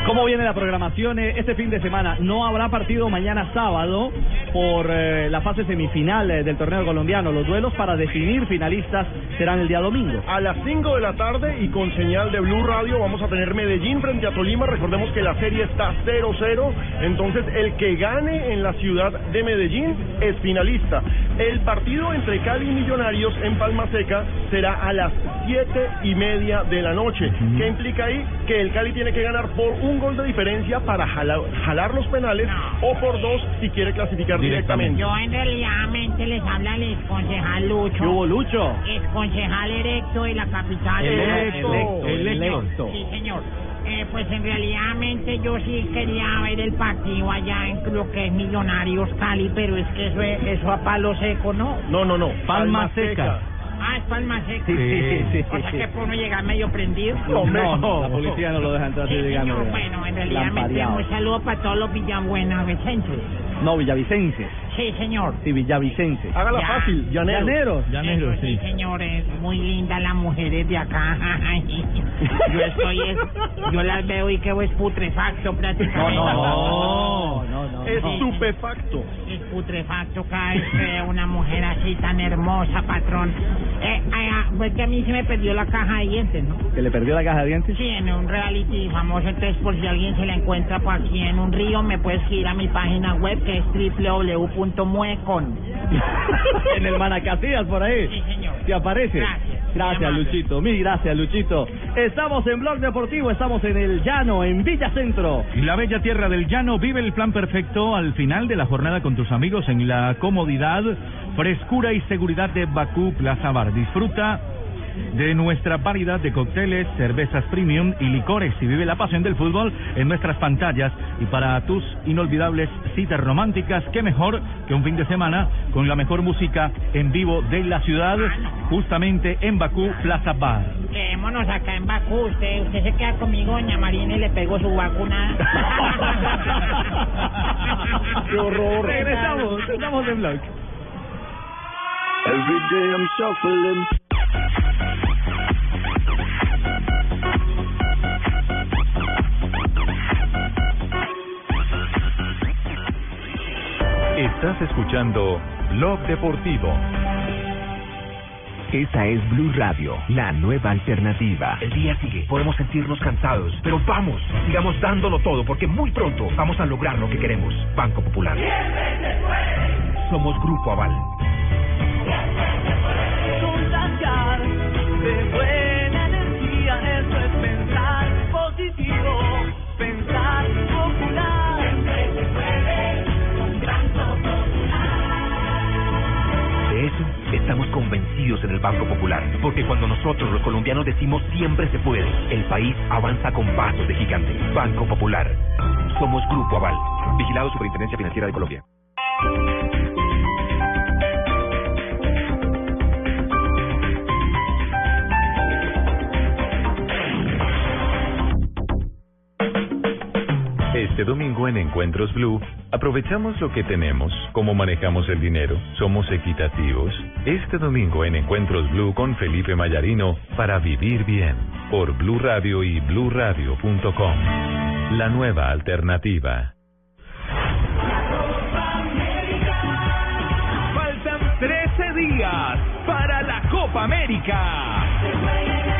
¿Cómo viene la programación eh, este fin de semana? No habrá partido mañana sábado por eh, la fase semifinal eh, del torneo colombiano. Los duelos para definir finalistas serán el día domingo. A las 5 de la tarde y con señal de Blue Radio vamos a tener Medellín frente a Tolima. Recordemos que la serie está 0-0. Entonces el que gane en la ciudad de Medellín es finalista. El partido entre Cali y Millonarios en Palma Seca será a las 7 y media de la noche. ¿Qué implica ahí? Que el Cali tiene que ganar por un gol de diferencia para jala- jalar los penales o por dos si quiere clasificar directamente. Yo en realidad mente les habla el exconcejal Lucho. ¿Qué hubo, Lucho? Exconcejal erecto de la capital. Electo, Electo, electo. Sí, señor. Eh, pues en realidad mente yo sí quería ver el partido allá en lo que es Millonarios Cali, pero es que eso, es- eso a palo seco, ¿no? No, no, no. Palma seca. Ah, es palma seca. Sí, sí, sí, O sea que por uno llegar medio prendido. No, no, la policía no lo deja entrar Sí. Bueno, en realidad mente, lampareado. un saludo para todos los villabuenavicenses. No, villavicenses. Sí, señor. Sí, villavicenses. Hágala Ya. fácil, llaneros. Llaneros. Llaneros, Eso sí. señores, muy lindas las mujeres de acá. yo estoy, es- yo las veo y quedo es putrefacto prácticamente. No, no, no. Estupefacto. Es putrefacto veo una mujer así tan hermosa, patrón. Eh, ah, pues que a mí se me perdió la caja de dientes, ¿no? ¿Que le perdió la caja de dientes? Sí, en un reality famoso, entonces por si alguien se la encuentra por aquí en un río, me puedes ir a mi página web que es www.muecon. en el Manacasías, por ahí. Sí, señor. ¿Te aparece? Gracias. Gracias. Luchito. Mil gracias, Luchito. Estamos en Blog Deportivo, estamos en el Llano, en Villa Centro. La bella tierra del llano vive el plan perfecto al final de la jornada con tus amigos en la comodidad, frescura y seguridad de Bakú Plaza Bar. Disfruta de nuestra variedad de cócteles, cervezas premium y licores y vive la pasión del fútbol en nuestras pantallas y para tus inolvidables citas románticas, qué mejor que un fin de semana con la mejor música en vivo de la ciudad, justamente en Bakú Plaza Bar. Quedémonos acá en Bakú. Usted, usted se queda conmigo, doña Marina, y le pego su vacuna. ¡Qué horror! Regresamos, estamos en Blog. Every day I'm shuffling. Estás escuchando Blog Deportivo. Esta es Blue Radio, la nueva alternativa. El día sigue, podemos sentirnos cansados, pero vamos, sigamos dándolo todo porque muy pronto vamos a lograr lo que queremos. Banco Popular. Somos Grupo Aval. Estamos convencidos en el Banco Popular, porque cuando nosotros los colombianos decimos siempre se puede, el país avanza con pasos de gigante. Banco Popular. Somos Grupo Aval. Vigilado Superintendencia Financiera de Colombia. En Encuentros Blue, aprovechamos lo que tenemos, cómo manejamos el dinero, somos equitativos. Este domingo en Encuentros Blue con Felipe Mayarino para vivir bien por Blue Radio y bluradio.com. La nueva alternativa. Faltan 13 días para la Copa América.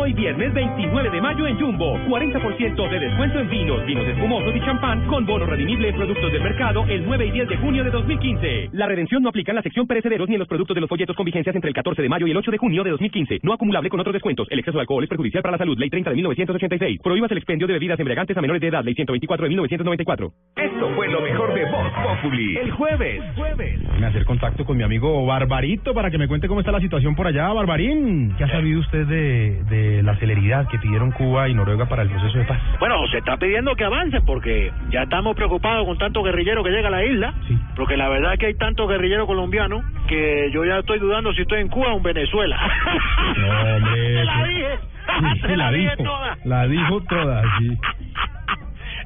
Hoy viernes 29 de mayo en Jumbo, 40% de descuento en vinos, vinos espumosos y champán con bono redimible en productos del mercado el 9 y 10 de junio de 2015. La redención no aplica en la sección perecederos ni en los productos de los folletos con vigencias entre el 14 de mayo y el 8 de junio de 2015. No acumulable con otros descuentos. El exceso de alcohol es perjudicial para la salud. Ley 30 de 1986. Prohíbas el expendio de bebidas embriagantes a menores de edad. Ley 124 de 1994. Esto fue lo mejor de Voz Populi. El jueves, jueves. Me hacer contacto con mi amigo Barbarito para que me cuente cómo está la situación por allá. Barbarín, ¿qué ha sabido usted de, de la celeridad que pidieron Cuba y Noruega para el proceso de paz? Bueno, se está pidiendo que avancen porque ya estamos preocupados con tanto guerrillero que llega a la isla. Porque la verdad es que hay tantos guerrilleros colombianos que yo ya estoy dudando si estoy en Cuba o en Venezuela. No, hombre. Te la dije. Sí, la dijo, toda. la dijo toda, sí.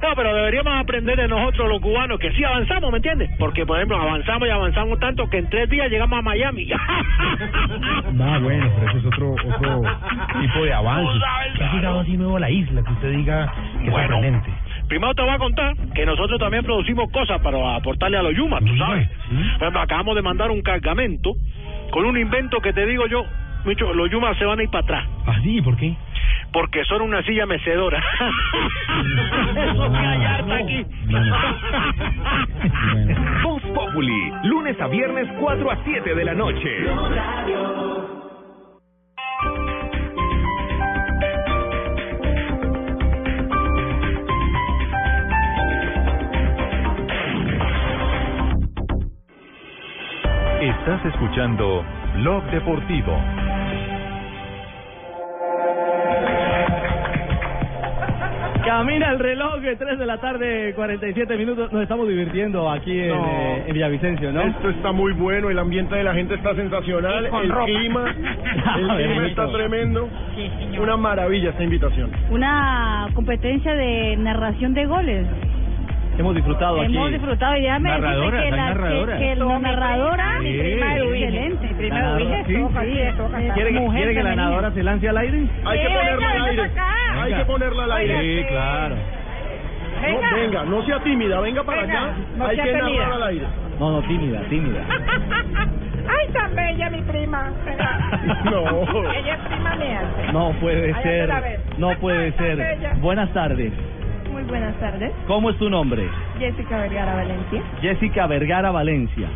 No, pero deberíamos aprender de nosotros los cubanos que sí avanzamos, ¿me entiendes? Porque, por ejemplo, avanzamos y avanzamos tanto que en tres días llegamos a Miami. Ah, bueno, pero eso es otro, otro tipo de avance. ¿Qué ha llegado así nuevo a la isla? Que usted diga que es Bueno. sorprendente. Primero te voy a contar que nosotros también producimos cosas para aportarle a los Yumas, tú sabes. Por ejemplo, acabamos de mandar un cargamento con un invento que te digo yo, Micho, los Yumas se van a ir para atrás. ¿Ah, sí? ¿Por qué? Porque son una silla mecedora. Eso que hay harta aquí. Voz Populi, lunes a viernes 4 a 7 de la noche. Estás escuchando Blog Deportivo. Camina el reloj, 3 de la tarde, 47 minutos. Nos estamos divirtiendo aquí en, No. eh, en Villavicencio, ¿no? Esto está muy bueno, el ambiente de la gente está sensacional, el ropa. clima, el clima bonito. está tremendo. Una maravilla esta invitación. Una competencia de narración de goles. Hemos disfrutado aquí. Hemos disfrutado y déjame decirte Narradoras, que la, que, narradoras. que la narradora Sí. es excelente. La narradora, sí. es ¿Quiere, que- mujer quiere que la nadadora se lance al aire? Hay que Sí, ponerla venga, al venga aire. Hay que ponerla al aire. Sí, claro. No, venga, no sea tímida, venga para Venga, acá. no Hay que tímida. narrar al aire. No, no, tímida, tímida. Ay, tan bella mi prima. No. Ella es prima mía. No puede ser. No puede ser. Buenas tardes. Muy buenas tardes. ¿Cómo es tu nombre? Jessica Vergara Valencia. Jessica Vergara Valencia.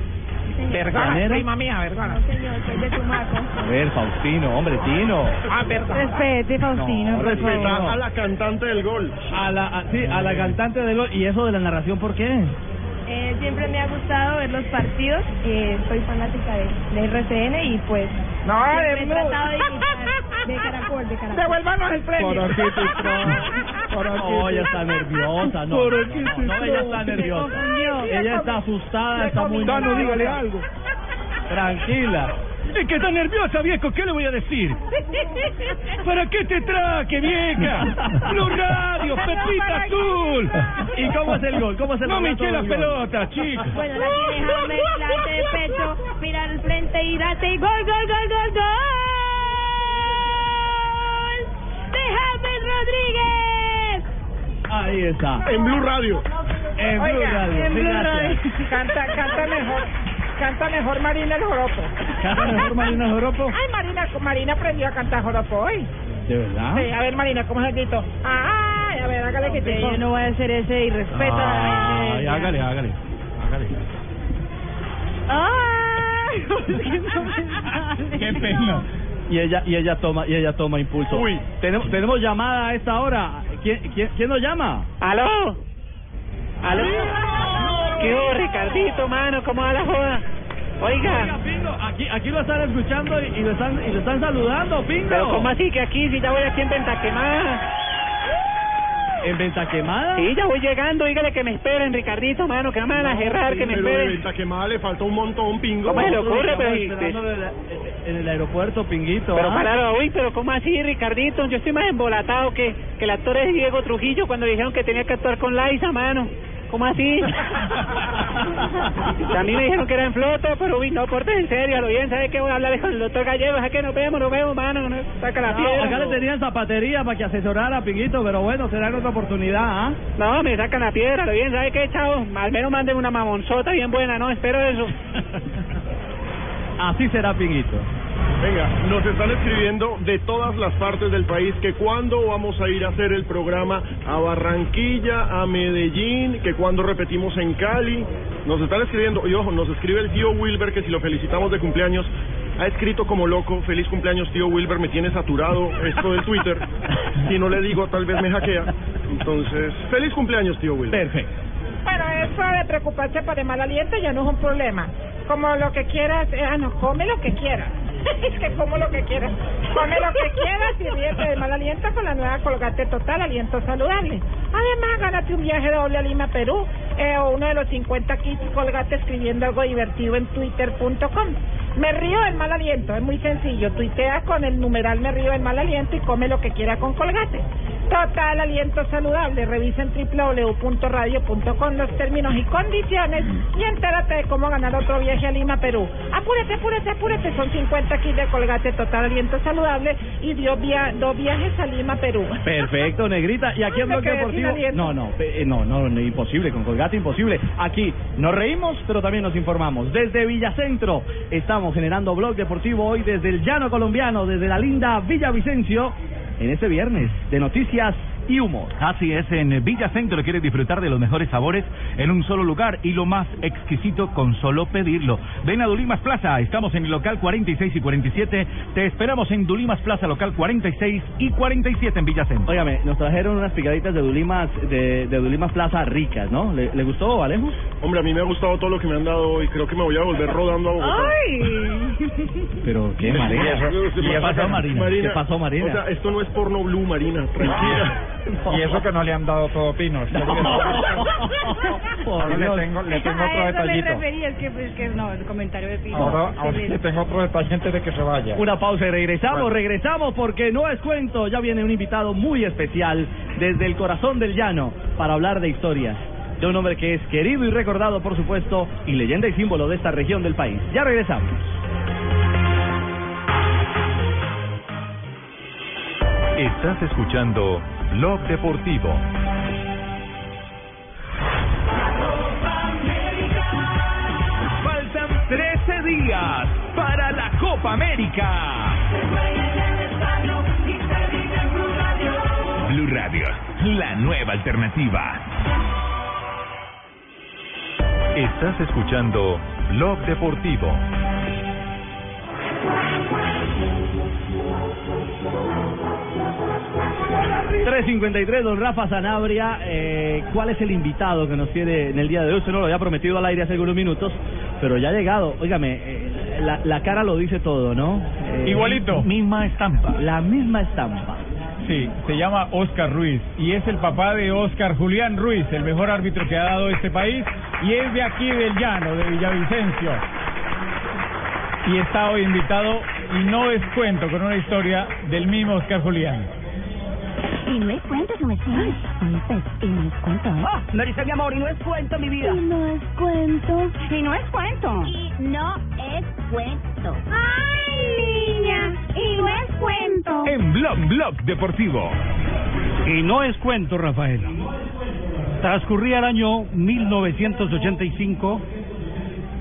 ¿Verganera? Prima mía, Vergara. No, señor, soy de Tumaco. A ver, Faustino, hombre, Tino. Ah, verdad. Respete, Faustino. No, por respeta. A la cantante del gol. A la, a- sí, a la cantante del gol. ¿Y eso de la narración por qué? Eh, siempre me ha gustado ver los partidos. Eh, soy fanática de, de RCN y pues No, de he tratado de imitar de Caracol, de Caracol. Devuélvanos el premio. ¿Para qué te No, ella está nerviosa. No, no, no, no, no, ella está nerviosa. Ella está asustada, está muy Dano, dígale nerviosa. algo. Tranquila. Es que está nerviosa, viejo, ¿qué le voy a decir? ¿Para qué te traje, vieja? Blue Radio, Pepita Azul. ¿Y cómo es el gol? ¿Cómo es el No me relato hinché la del gol? pelota, chico. Bueno, la tienes a mezclarte de pecho, mira al frente y date y gol, gol, gol, gol, gol. De James Rodríguez. Ahí está. En Blue Radio. En Blue Oiga, Radio. en Blue. Radio. Canta, canta mejor. Canta mejor Marina el joropo. ¿Canta mejor Marina Joropo? Ay, Marina, Marina aprendió a cantar joropo hoy. ¿De verdad? Sí, a ver, Marina, ¿cómo es el grito? Ay, a ver, hágale que te yo no voy a hacer ese irrespeto a la Ay, hágale, hágale. Hágale. Ay. Qué pena. Y ella, y ella toma, y ella toma impulso. Uy. Tenemos, tenemos llamada a esta hora. ¿Quién, quién, quién nos llama? ¿Aló? ¿Aló? ¿Qué hubo, Ricardito, mano? ¿Cómo va la joda? Oiga. Oiga, Pingo, aquí, aquí lo están escuchando y, y lo están, y lo están saludando, Pingo. Pero ¿cómo así que aquí, si ya voy aquí en Venta Quemada? ¿En venta quemada? Sí, ya voy llegando, dígale que me esperen, Ricardito, mano, que me van a cerrar, que me Pero esperen. venta quemada le falta un montón, pingo. ¿Cómo se le ocurre? Pero, en el- en aeropuerto, Pinguito. pero ¿ah? claro, uy, pero ¿cómo así, Ricardito? Yo estoy más embolatado que, que el actor es Diego Trujillo cuando dijeron que tenía que actuar con Liza, mano. ¿Cómo así? a mí me dijeron que era en flota, pero uy, no, portes en serio, a lo bien, ¿sabes qué? Voy a hablar con el doctor Gallego, ¿sabes que nos vemos, nos vemos, mano? No, saca la No, piedra. acá le tenían zapatería para que asesorara, Pinguito, pero bueno, será en otra oportunidad, ¿ah? No, me sacan la piedra, lo bien, ¿sabes qué, chavo? Al menos manden una mamonzota bien buena, ¿no? Espero eso. Así será, Pinguito. Venga, nos están escribiendo de todas las partes del país que cuándo vamos a ir a hacer el programa a Barranquilla, a Medellín, que cuando repetimos en Cali. Nos están escribiendo, y ojo, nos escribe el tío Wilber que si lo felicitamos de cumpleaños, ha escrito como loco, feliz cumpleaños tío Wilber, me tiene saturado esto del Twitter. Si no le digo, tal vez me hackea. Entonces, feliz cumpleaños tío Wilber. Perfecto. Bueno, eso de preocuparse por el mal aliento ya no es un problema. Como lo que quieras, eh, ah, no, come lo que quieras. es que como lo que quieras. Come lo que quieras y ríete del mal aliento con la nueva Colgate Total Aliento Saludable. Además, gánate un viaje doble a Lima, Perú, eh, o uno de los 50 kits Colgate escribiendo algo divertido en twitter.com. Me río del mal aliento, es muy sencillo. Tuitea con el numeral Me río del mal aliento y come lo que quiera con Colgate. Total aliento saludable. Revisa en www.radio.com los términos y condiciones y entérate de cómo ganar otro viaje a Lima, Perú. Apúrate, apúrate, apúrate. Son 50 kits de Colgate Total aliento saludable y dos, via- dos viajes a Lima, Perú. Perfecto, negrita. Y aquí en Bloque Deportivo. No, no, eh, no, no, no, imposible, con Colgate imposible. Aquí nos reímos, pero también nos informamos. Desde Villacentro estamos generando Blog Deportivo hoy desde el llano colombiano, desde la linda Villavicencio, en este viernes de noticias y humor. Así es, en Villa Centro quieres disfrutar de los mejores sabores en un solo lugar y lo más exquisito con solo pedirlo. Ven a Dulimas Plaza, estamos en el local 46 y 47. Te esperamos en Dulimas Plaza, local 46 y 47 en Villa Centro. Óigame, nos trajeron unas picaditas de Dulimas, de, de Dulimas Plaza ricas, ¿no? ¿Le, le gustó, Alejo? Hombre, a mí me ha gustado todo lo que me han dado hoy. Creo que me voy a volver rodando a Bogotá. Pero qué, Marina. ¿Qué pasó, Marina? ¿Qué pasó, Marina? O sea, esto no es porno blue, Marina. Tranquila. Y eso que no le han dado todo pinos. Por le tengo, le tengo a otro me detallito. refería, es que, pues, que no, el comentario de Pino. Ahora, ahora Sí, le tengo otro detalle antes de que se vaya. Una pausa y regresamos, Bueno. regresamos porque no es cuento, ya viene un invitado muy especial desde el corazón del llano para hablar de historias. De un hombre que es querido y recordado, por supuesto, y leyenda y símbolo de esta región del país. Ya regresamos. Estás escuchando Blog Deportivo. Faltan 13 días para la Copa América. Blue Radio, la nueva alternativa. Estás escuchando Blog Deportivo. 353, don Rafa Sanabria, eh, ¿cuál es el invitado que nos tiene en el día de hoy? Usted no lo había prometido al aire hace algunos minutos, pero ya ha llegado. Óigame, eh, la, la cara lo dice todo, ¿no? Eh, Igualito. Misma estampa. La misma estampa. Sí, se llama Oscar Ruiz y es el papá de Oscar Julián Ruiz, el mejor árbitro que ha dado este país y es de aquí del llano, de Villavicencio. Y está hoy invitado y no es cuento con una historia del mismo Oscar Julián. Y no es cuento, no es cuento. Y no es cuento. Oh, me dice mi amor, y no es cuento, mi vida. Y no es cuento. Y no es cuento. Y no es cuento. ¡Ay, niña! Y no es cuento. En Blog Blog Deportivo. Y no es cuento, Rafael. Transcurría el año 1985,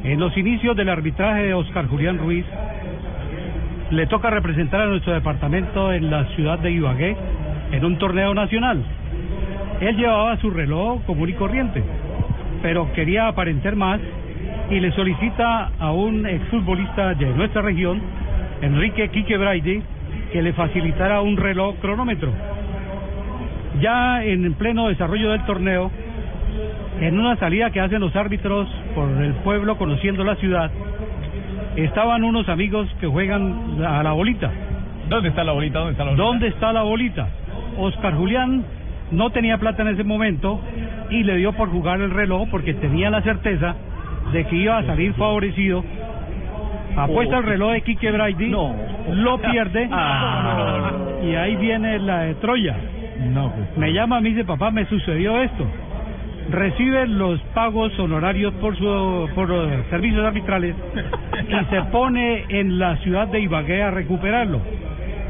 en los inicios del arbitraje de Oscar Julián Ruiz, le toca representar a nuestro departamento en la ciudad de Ibagué en un torneo nacional. Él llevaba su reloj común y corriente, pero quería aparentar más y le solicita a un exfutbolista de nuestra región, Enrique Quique Braide, que le facilitara un reloj cronómetro. Ya en pleno desarrollo del torneo, en una salida que hacen los árbitros por el pueblo conociendo la ciudad, estaban unos amigos que juegan a la bolita. ¿Dónde está la bolita? ¿Dónde está la bolita? ¿Dónde está la bolita? Oscar Julián no tenía plata en ese momento y le dio por jugar el reloj porque tenía la certeza de que iba a salir favorecido. Apuesta el reloj de Quique Brady, lo pierde Ah. y ahí viene la de Troya. No, pues. Me llama a mí y dice, papá, me sucedió esto. Recibe los pagos honorarios por su por eh, servicios arbitrales y se pone en la ciudad de Ibagué a recuperarlo.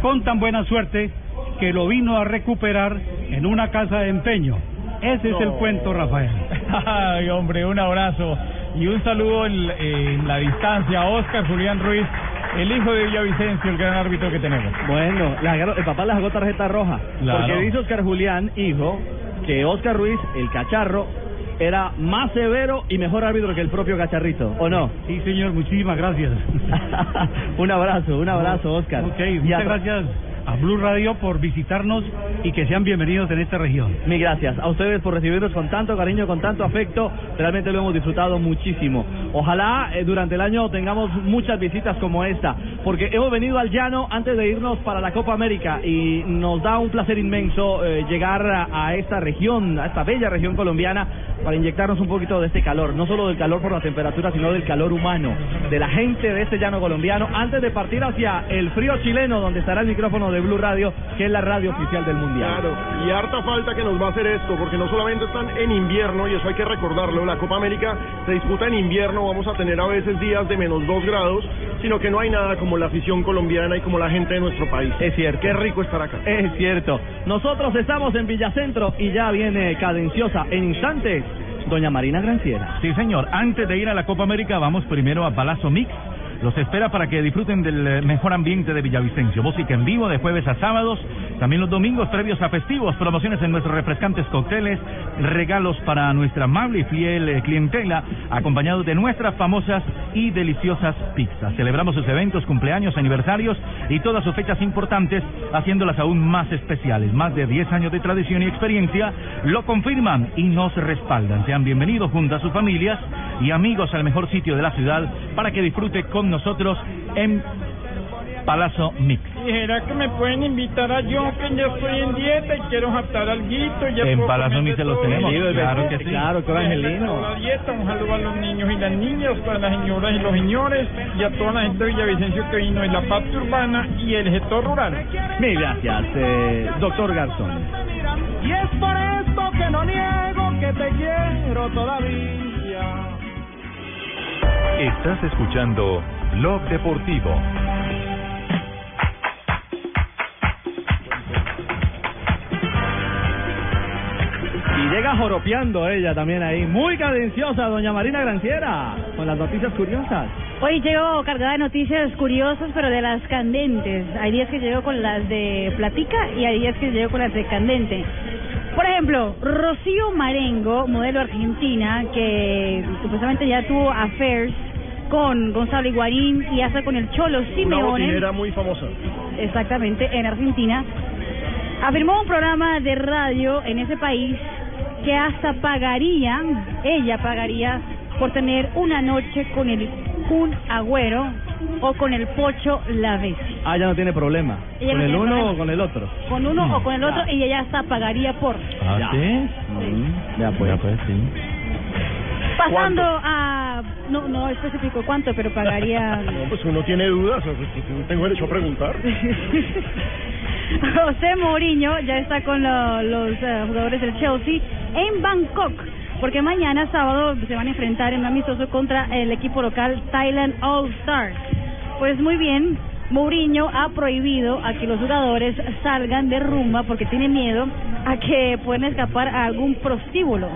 Con tan buena suerte que lo vino a recuperar en una casa de empeño. Ese es el cuento, Rafael. Ay, hombre, un abrazo y un saludo en, en la distancia a Oscar Julián Ruiz, el hijo de Villavicencio, el gran árbitro que tenemos. Bueno, sacaron- el papá le sacó tarjeta roja. Claro. Porque dice Oscar Julián, hijo, que Oscar Ruiz, el cacharro, era más severo y mejor árbitro que el propio cacharrito, ¿o no? Sí, señor, muchísimas gracias. un abrazo, un abrazo, Oscar. Ok, muchas gracias a Blue Radio por visitarnos y que sean bienvenidos en esta región. Mil gracias a ustedes por recibirnos con tanto cariño, con tanto afecto. Realmente lo hemos disfrutado muchísimo. Ojalá eh, durante el año tengamos muchas visitas como esta, porque hemos venido al llano antes de irnos para la Copa América y nos da un placer inmenso eh, llegar a, esta región, a esta bella región colombiana, para inyectarnos un poquito de este calor, no solo del calor por la temperatura, sino del calor humano, de la gente de este llano colombiano, antes de partir hacia el frío chileno, donde estará el micrófono de Blue Radio, que es la radio oficial del Mundial. Claro, y harta falta que nos va a hacer esto, porque no solamente están en invierno, y eso hay que recordarlo, la Copa América se disputa en invierno, vamos a tener a veces días de menos dos grados, sino que no hay nada como la afición colombiana y como la gente de nuestro país. Es cierto. Qué rico estar acá. Es cierto. Nosotros estamos en Villacentro y ya viene cadenciosa en instantes doña Marina Granciera. Sí, señor. Antes de ir a la Copa América, vamos primero a Palazzo Mix. Los espera para que disfruten del eh, mejor ambiente de Villavicencio. Música en vivo de jueves a sábados, también los domingos previos a festivos, promociones en nuestros refrescantes cócteles, regalos para nuestra amable y fiel eh, clientela, acompañados de nuestras famosas y deliciosas pizzas. Celebramos sus eventos, cumpleaños, aniversarios y todas sus fechas importantes, haciéndolas aún más especiales. Más de 10 años de tradición y experiencia lo confirman y nos respaldan. Sean bienvenidos junto a sus familias y amigos al mejor sitio de la ciudad para que disfrute con nosotros en Palazzo Mix. ¿Será que me pueden invitar a yo que ya estoy en dieta y quiero japtar alguito? Ya En puedo Palazzo Mix se los tenemos, claro que sí. Claro, que va, Angelino. La dieta, un saludo a los niños y las niñas, para las señoras y los señores y a toda la gente de Villavicencio que vino de la parte urbana y el sector rural. Mil gracias, eh, doctor Garzón. Y es por esto que no niego que te quiero todavía. Estás escuchando Blog Deportivo. Y llega joropeando ella también ahí. Muy cadenciosa, doña Marina Granciera, con las noticias curiosas. Hoy llego cargada de noticias curiosas, pero de las candentes. Hay días que llego con las de platica y hay días que llego con las de candente. Por ejemplo, Rocío Marengo, modelo argentina, que supuestamente ya tuvo affairs con Gonzalo Higuarín y hasta con el Cholo Simeone. botinera muy famosa. exactamente, en Argentina, afirmó un programa de radio en ese país que hasta pagaría, ella pagaría por tener una noche con el Kun Agüero o con el Pocho Lavezzi. Ah, ya no tiene problema. Ella ¿Con no el uno problema. o con el otro? Con uno o con el otro y ella hasta pagaría por. Ya. Mm, Ya pues. sí. Pasando a... No, no especificó cuánto, pero pagaría... No, pues uno tiene dudas, tengo derecho a preguntar. José Mourinho ya está con lo- los eh, jugadores del Chelsea en Bangkok, porque mañana sábado se van a enfrentar en un amistoso contra el equipo local Thailand All Stars. Pues muy bien, Mourinho ha prohibido a que los jugadores salgan de rumba porque tiene miedo a que puedan escapar a algún prostíbulo.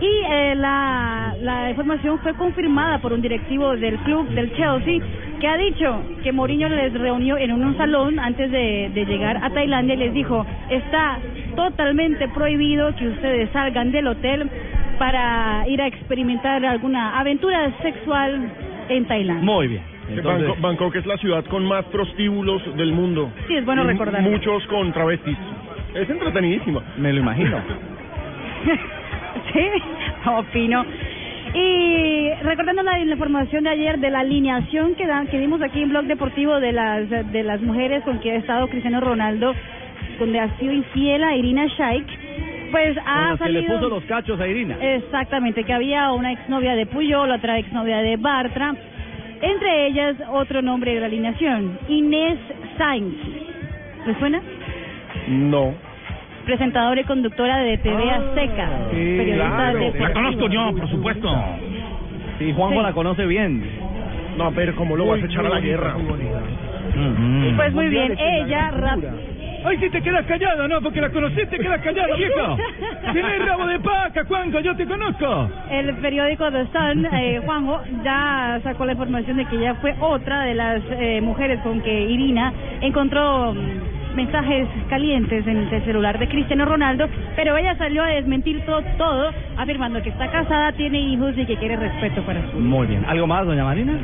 Y eh, la, la información fue confirmada por un directivo del club del Chelsea que ha dicho que Mourinho les reunió en un salón antes de, de llegar a Tailandia y les dijo, está totalmente prohibido que ustedes salgan del hotel para ir a experimentar alguna aventura sexual en Tailandia. Muy bien. Bangkok, Bangkok es la ciudad con más prostíbulos del mundo. Sí, es bueno Y recordarlo. Muchos con travestis. Es entretenidísima. Me lo imagino. Sí, opino. Y recordando la, la información de ayer de la alineación que, dan, que dimos aquí en Blog Deportivo de las, de las mujeres con que ha estado Cristiano Ronaldo, donde ha sido infiel a Irina Shayk, Pues Con ha las que le salido... puso los cachos a Irina. Exactamente, que había una exnovia de Puyol, otra exnovia de Bartra, entre ellas otro nombre de la alineación, Inés Sainz. ¿Les suena? No. Presentadora y conductora de TV Azteca. periodista deportiva. supuesto. Sí, Juanjo Sí. la conoce bien. No, pero ¿cómo lo vas a echar a la guerra? Mm. Pues muy bien, ella rap- Ay, si te quedas callado, ¿no? Porque la conociste, quedas callado, viejo. Tienes rabo de paca, Juanco, yo te conozco. El periódico The Sun, eh, Juanjo, ya sacó la información de que ella fue otra de las eh, mujeres con que Irina encontró mm, mensajes calientes en el celular de Cristiano Ronaldo, pero ella salió a desmentir todo, todo, afirmando que está casada, tiene hijos y que quiere respeto para su Muy bien. ¿Algo más, doña Marina?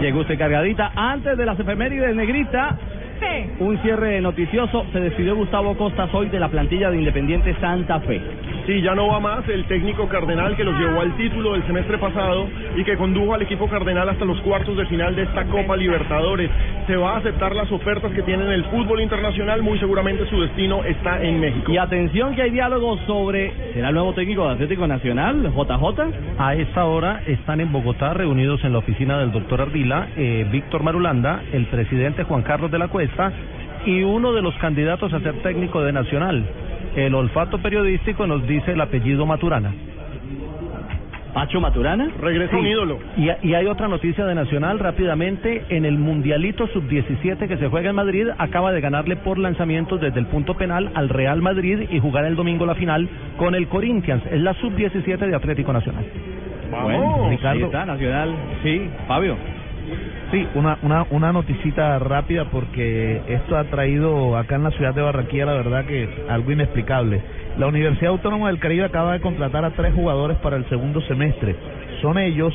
Llegó usted cargadita. Antes de las efemérides, negrita, Sí. un cierre noticioso. Se despidió Gustavo Costas hoy de la plantilla de Independiente Santa Fe. Sí, ya no va más el técnico cardenal que los llevó al título del semestre pasado y que condujo al equipo cardenal hasta los cuartos de final de esta Copa Libertadores. Se va a aceptar las ofertas que tiene en el fútbol internacional, muy seguramente su destino está en México. Y atención que hay diálogo sobre... ¿Será el nuevo técnico de Atlético Nacional, JJ? A esta hora están en Bogotá reunidos en la oficina del doctor Ardila, eh, Víctor Marulanda, el presidente Juan Carlos de la Cuesta y uno de los candidatos a ser técnico de Nacional. El olfato periodístico nos dice el apellido Maturana. ¿Pacho Maturana? Regresa un ídolo. Y, y hay otra noticia de Nacional rápidamente. En el Mundialito Sub-17 que se juega en Madrid, acaba de ganarle por lanzamientos desde el punto penal al Real Madrid y jugar el domingo la final con el Corinthians. Es la Sub-17 de Atlético Nacional. Bueno, Ricardo. ahí está, Nacional. Sí, Fabio. Sí, una, una, una noticita rápida porque esto ha traído acá en la ciudad de Barranquilla, la verdad que algo inexplicable. La Universidad Autónoma del Caribe acaba de contratar a tres jugadores para el segundo semestre. Son ellos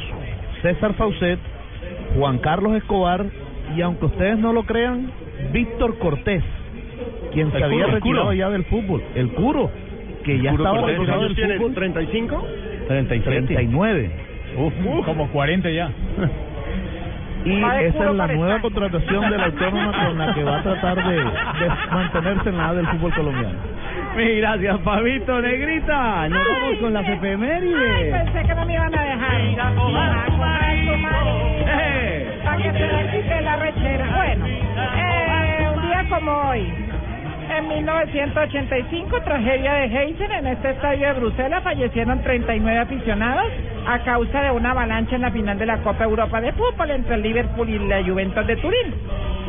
César Faucet, Juan Carlos Escobar y aunque ustedes no lo crean, Víctor Cortés, quien se había Curo, retirado ya del fútbol. El Curo, que ya Curo estaba retirado ¿Cuántos del tiene? fútbol. ¿35? 39. Uf, como 40 ya. Y esa es la nueva contratación de la autónoma con la que va a tratar de, de mantenerse en la A del fútbol colombiano. Mil gracias, Fabito Negrita. Nos vamos con las efemérides. Pensé que no me iban a dejar. Para que te le quite la rechera. Bueno, eh, un día como hoy, en 1985, tragedia de Heysel, en este estadio de Bruselas fallecieron 39 aficionados a causa de una avalancha en la final de la Copa Europa de Fútbol entre el Liverpool y la Juventus de Turín.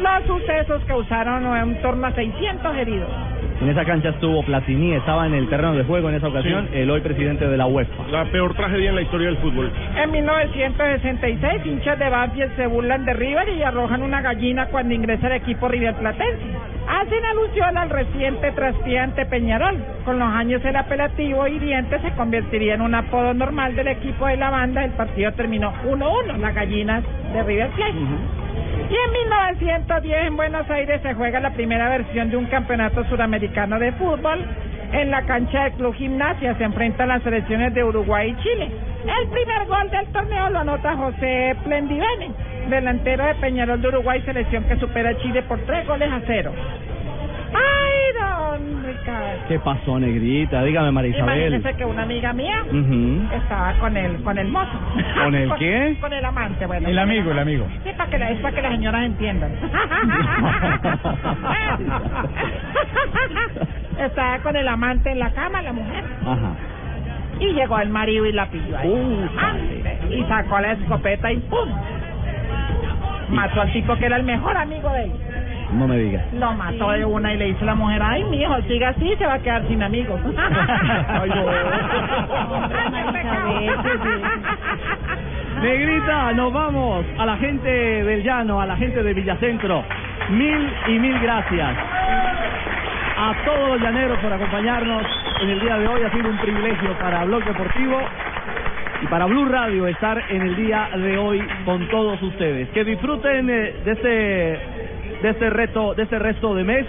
Los sucesos causaron en torno a 600 heridos. En esa cancha estuvo Platini, estaba en el terreno de juego en esa ocasión, el hoy presidente de la UEFA. La peor tragedia en la historia del fútbol. En 1966, hinchas de Banfield se burlan de River y arrojan una gallina cuando ingresa el equipo River Platense. Hacen alusión al reciente traspiante Peñarol. Con los años el apelativo hiriente se convertiría en un apodo normal del equipo de la banda. El partido terminó 1-1, las gallinas de River Plate. Y en 1910 en Buenos Aires se juega la primera versión de un campeonato suramericano de fútbol. En la cancha del Club Gimnasia se enfrentan las selecciones de Uruguay y Chile. El primer gol del torneo lo anota José Plendivene, delantero de Peñarol de Uruguay, selección que supera a Chile por tres goles a cero. ¡Ay, don Ricardo! ¿Qué pasó, Negrita? Dígame, María Isabel. Imagínese que una amiga mía Ujú. estaba con el, con el mozo. ¿Con el qué? Con el amante, bueno. El amigo, el amigo. Sí, para que, la- es para que las señoras entiendan. Estaba con el amante en la cama, la mujer. Ajá. Y llegó el marido y la pilló ahí. Amante. y sacó la escopeta y ¡pum! Mató al tipo que era el mejor amigo de él. No me digas. Lo mató de una y le dice a la mujer, ay, mi hijo, siga así, se va a quedar sin amigos. Ay, no. Negrita, nos vamos a la gente del llano, a la gente de Villacentro. Mil y mil gracias. A todos los llaneros por acompañarnos en el día de hoy. Ha sido un privilegio para Blog Deportivo y para Blue Radio estar en el día de hoy con todos ustedes. Que disfruten eh, de este de este reto, de este resto de mes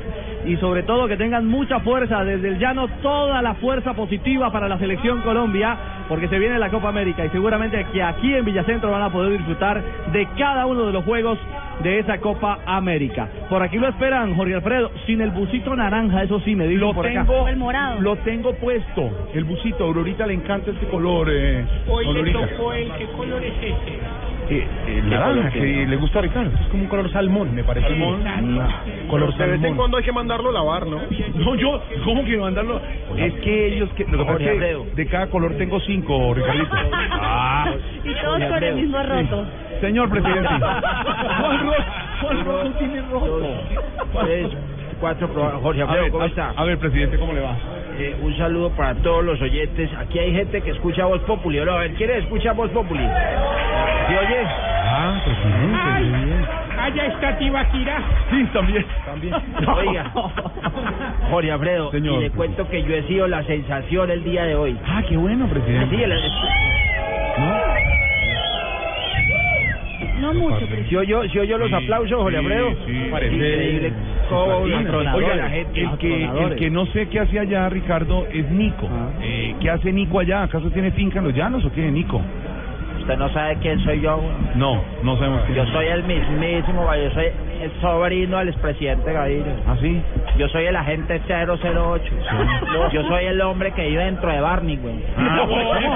y sobre todo que tengan mucha fuerza desde el llano, toda la fuerza positiva para la selección Colombia, porque se viene la Copa América y seguramente que aquí en Villacentro van a poder disfrutar de cada uno de los juegos de esa Copa América. Por aquí lo esperan, Jorge Alfredo, sin el busito naranja, eso sí, me dijo Lo por acá. tengo, El morado. lo tengo puesto, el busito. A Aurorita le encanta este color. Eh, Hoy le tocó el, ¿qué color es ese? Eh, eh, naranja, que le gusta a Ricardo. Es como un color salmón, me parece. Salmón. Una- color De vez en salmón. cuando hay que mandarlo a lavar, ¿no? No, yo, ¿cómo que mandarlo? Es que ellos, que, lo que pasa es que de cada color tengo cinco, Ricardito. Ah. Y todos con el mismo roto. Señor presidente. Juan Rojo, Juan Rojo tiene rojo. Tres, cuatro, Jorge A Abreu, ver, ¿cómo está? A ver, presidente, ¿cómo le va? Eh, un saludo para todos los oyentes. Aquí hay gente que escucha Voz Populi. ¿no? A ver, ¿quién escucha Voz Populi? ¿Sí oye? Ah, presidente. Ay, muy bien. allá está Tibaquirá. Sí, también. También. Oiga, Jorge Alfredo, Señor. y le cuento que yo he sido la sensación el día de hoy. Ah, qué bueno, presidente. Sí, el- No mucho, ¿Sí oyó, sí oyó los Jorge? Sí, parece. Increíble. cómo Oiga, oiga la gente. el que, el que no sé qué hace allá, Ricardo, es Nico. Eh, ¿Qué hace Nico allá? ¿Acaso tiene finca en los llanos o qué, Nico? Usted no sabe quién soy yo. No, no sabemos quién Yo soy el mismísimo, yo soy el sobrino del expresidente Gaviria. ¿Ah, sí? Yo soy el agente 008. Yo soy el hombre que vive dentro de Barney, güey. No. No.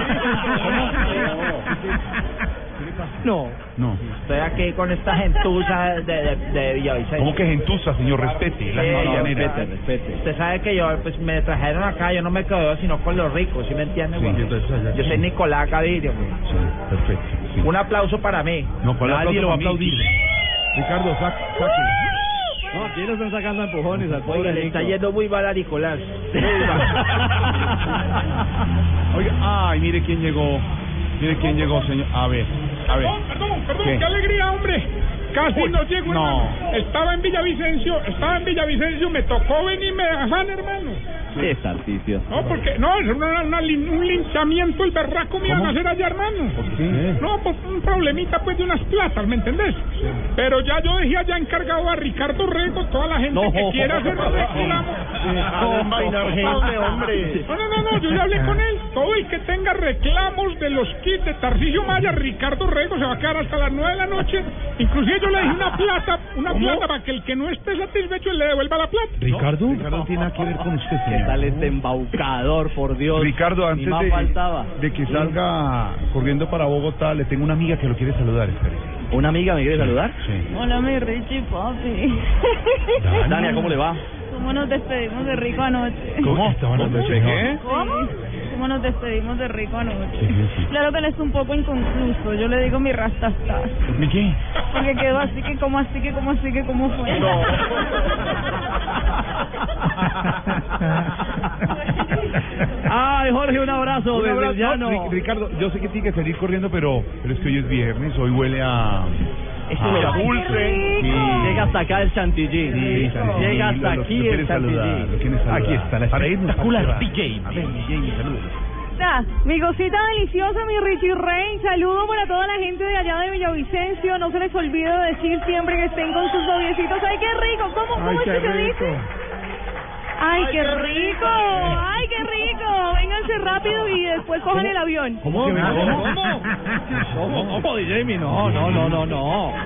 Estoy aquí con esta gentuza de, de, de Villavicencio. ¿Cómo que gentuza, señor? Respete. La no, respete, respete. Usted sabe que yo, pues me trajeron acá, yo no me quedo sino con los ricos, ¿sí me entiende, Sí, entonces Yo soy Nicolás Gaviria. Sí, perfecto. sí. Un aplauso para mí. No, ¿cuál Nadie aplauso lo va a aplaudir. Ricardo, saque. saque. No, aquí lo están sacando empujones al Oiga, pobre le está yendo muy mal a Nicolás. Oiga, ay, mire quién llegó. Mire quién llegó, señor. A ver, a ver. Perdón, perdón, perdón, ¿Qué? qué, alegría, hombre. Casi Uy, no llego, no. hermano. Estaba en Villavicencio, estaba en Villavicencio, me tocó venirme de afán, hermano. Sí, Tarcicio. No, porque, no, es una- una lin- un linchamiento el berraco me iban a hacer allá, hermano. No, pues un problemita pues de unas platas, ¿me entendés? Pero ya yo dejé allá encargado a Ricardo Rego, toda la gente No. que quiera hacer reclamos. A desenvainar gente, hombre. No, no, no, no, yo ya hablé con él. Todo el que tenga reclamos de los kits de Tarcillo Maya, Ricardo Rego se va a quedar hasta las nueve de la noche. Inclusive yo le dije una plata, una plata para que el que no esté satisfecho le devuelva la plata. ¿Ricardo? Ricardo no tiene nada que ver con usted, ¿Qué señor. Tal este embaucador, por Dios? Ricardo, antes más de, faltaba. de que salga corriendo para Bogotá, le tengo una amiga que lo quiere saludar. espérese. ¿Una amiga me quiere saludar? Sí. Hola, mi Richie papi. Dania, ¿cómo le va? ¿Cómo nos despedimos de rico anoche? ¿Cómo? ¿Estaban hablando de qué? ¿Cómo? ¿Cómo nos despedimos de rico anoche? Claro que él es un poco inconcluso. Yo le digo mi rastastas. ¿Mi qué? Porque quedó así que como así que como así que como fue. Ay, Jorge, un abrazo Un abrazo. No, Ricardo, yo sé que tiene que salir corriendo, pero, pero es que hoy es viernes, hoy huele a... Eso dulce. Sí. Llega hasta acá el chantilly. Sí, Chantilly, Llega hasta aquí el chantilly. Aquí está la espectacular. DJ. A ver, DJ, saludos. Mi cosita deliciosa, mi Richie Rey. Saludo para toda la gente de allá de Villavicencio. No se les olvide decir siempre que estén con sus noviecitos. ¡Ay, qué rico! ¿Cómo, cómo Ay, es que se dice? ¡Ay, qué rico! ¡Ay, qué rico! Vénganse rápido y después cojan el avión. ¿Cómo? ¿Cómo? ¿Cómo? ¿Cómo? Mi? No, no, no, no, no.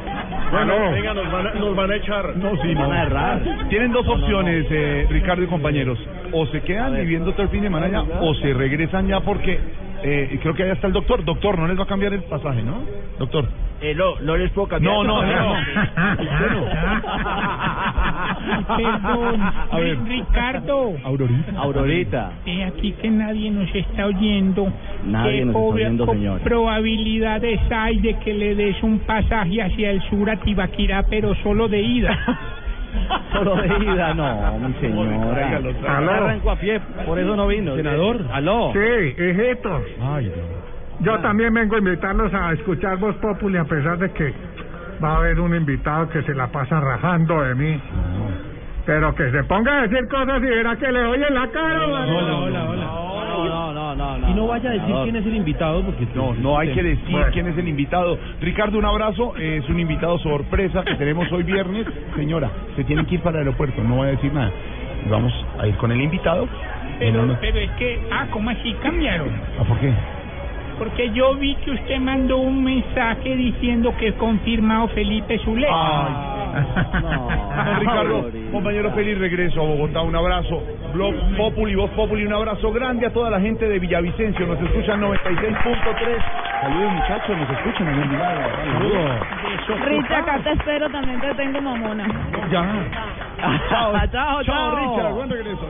Bueno, venga, nos van a, nos van a echar. No, sí, Van no. a errar. Tienen dos opciones, eh, Ricardo y compañeros. O se quedan viviendo todo el fin de semana allá, o se regresan ya porque eh, creo que allá está el doctor. Doctor, no les va a cambiar el pasaje, ¿no? Doctor. Eh, no, no les puedo cambiar. No, no, no. Perdón, A ver. Ricardo. Aurorita. Aurorita. He aquí que nadie nos está oyendo. Nadie ¿Qué nos está oyendo, señor. probabilidades hay de que le des un pasaje hacia el sur a Tibaquirá, pero solo de ida? Solo de ida, no, mi señora. Tráigalo. Arranco a pie, por eso no vino. Senador. Aló. Sí, hijitos. Ay, Yo también vengo a invitarlos a escuchar Voz Populi a pesar de que va a haber un invitado que se la pasa rajando de mí. Pero que se ponga a decir cosas y verá que le oye la cara. Hola, hola, hola. No, no, no, no, no. Y no vaya a decir quién es el invitado porque No, no hay que decir Bueno. quién es el invitado. Ricardo, un abrazo. Es un invitado sorpresa que tenemos hoy viernes. Señora, se tienen que ir para el aeropuerto, no voy a decir nada. Y Vamos a ir con el invitado. Pero, No, no, no. pero es que, ah, ¿cómo así cambiaron? ¿Ah, ¿Por qué? porque yo vi que usted mandó un mensaje diciendo que confirmado Felipe Zuleta. Ricardo, compañero feliz regreso a Bogotá, un abrazo. Blog Populi, Voz Populi, un abrazo grande a toda la gente de Villavicencio. Nos escuchan 96.3. Saludos muchachos, nos escuchan en el milagro. Saludos. Richa, acá te espero, también te tengo mamona. Ya. Chao, chao, chao. Chao, Richa, buen regreso.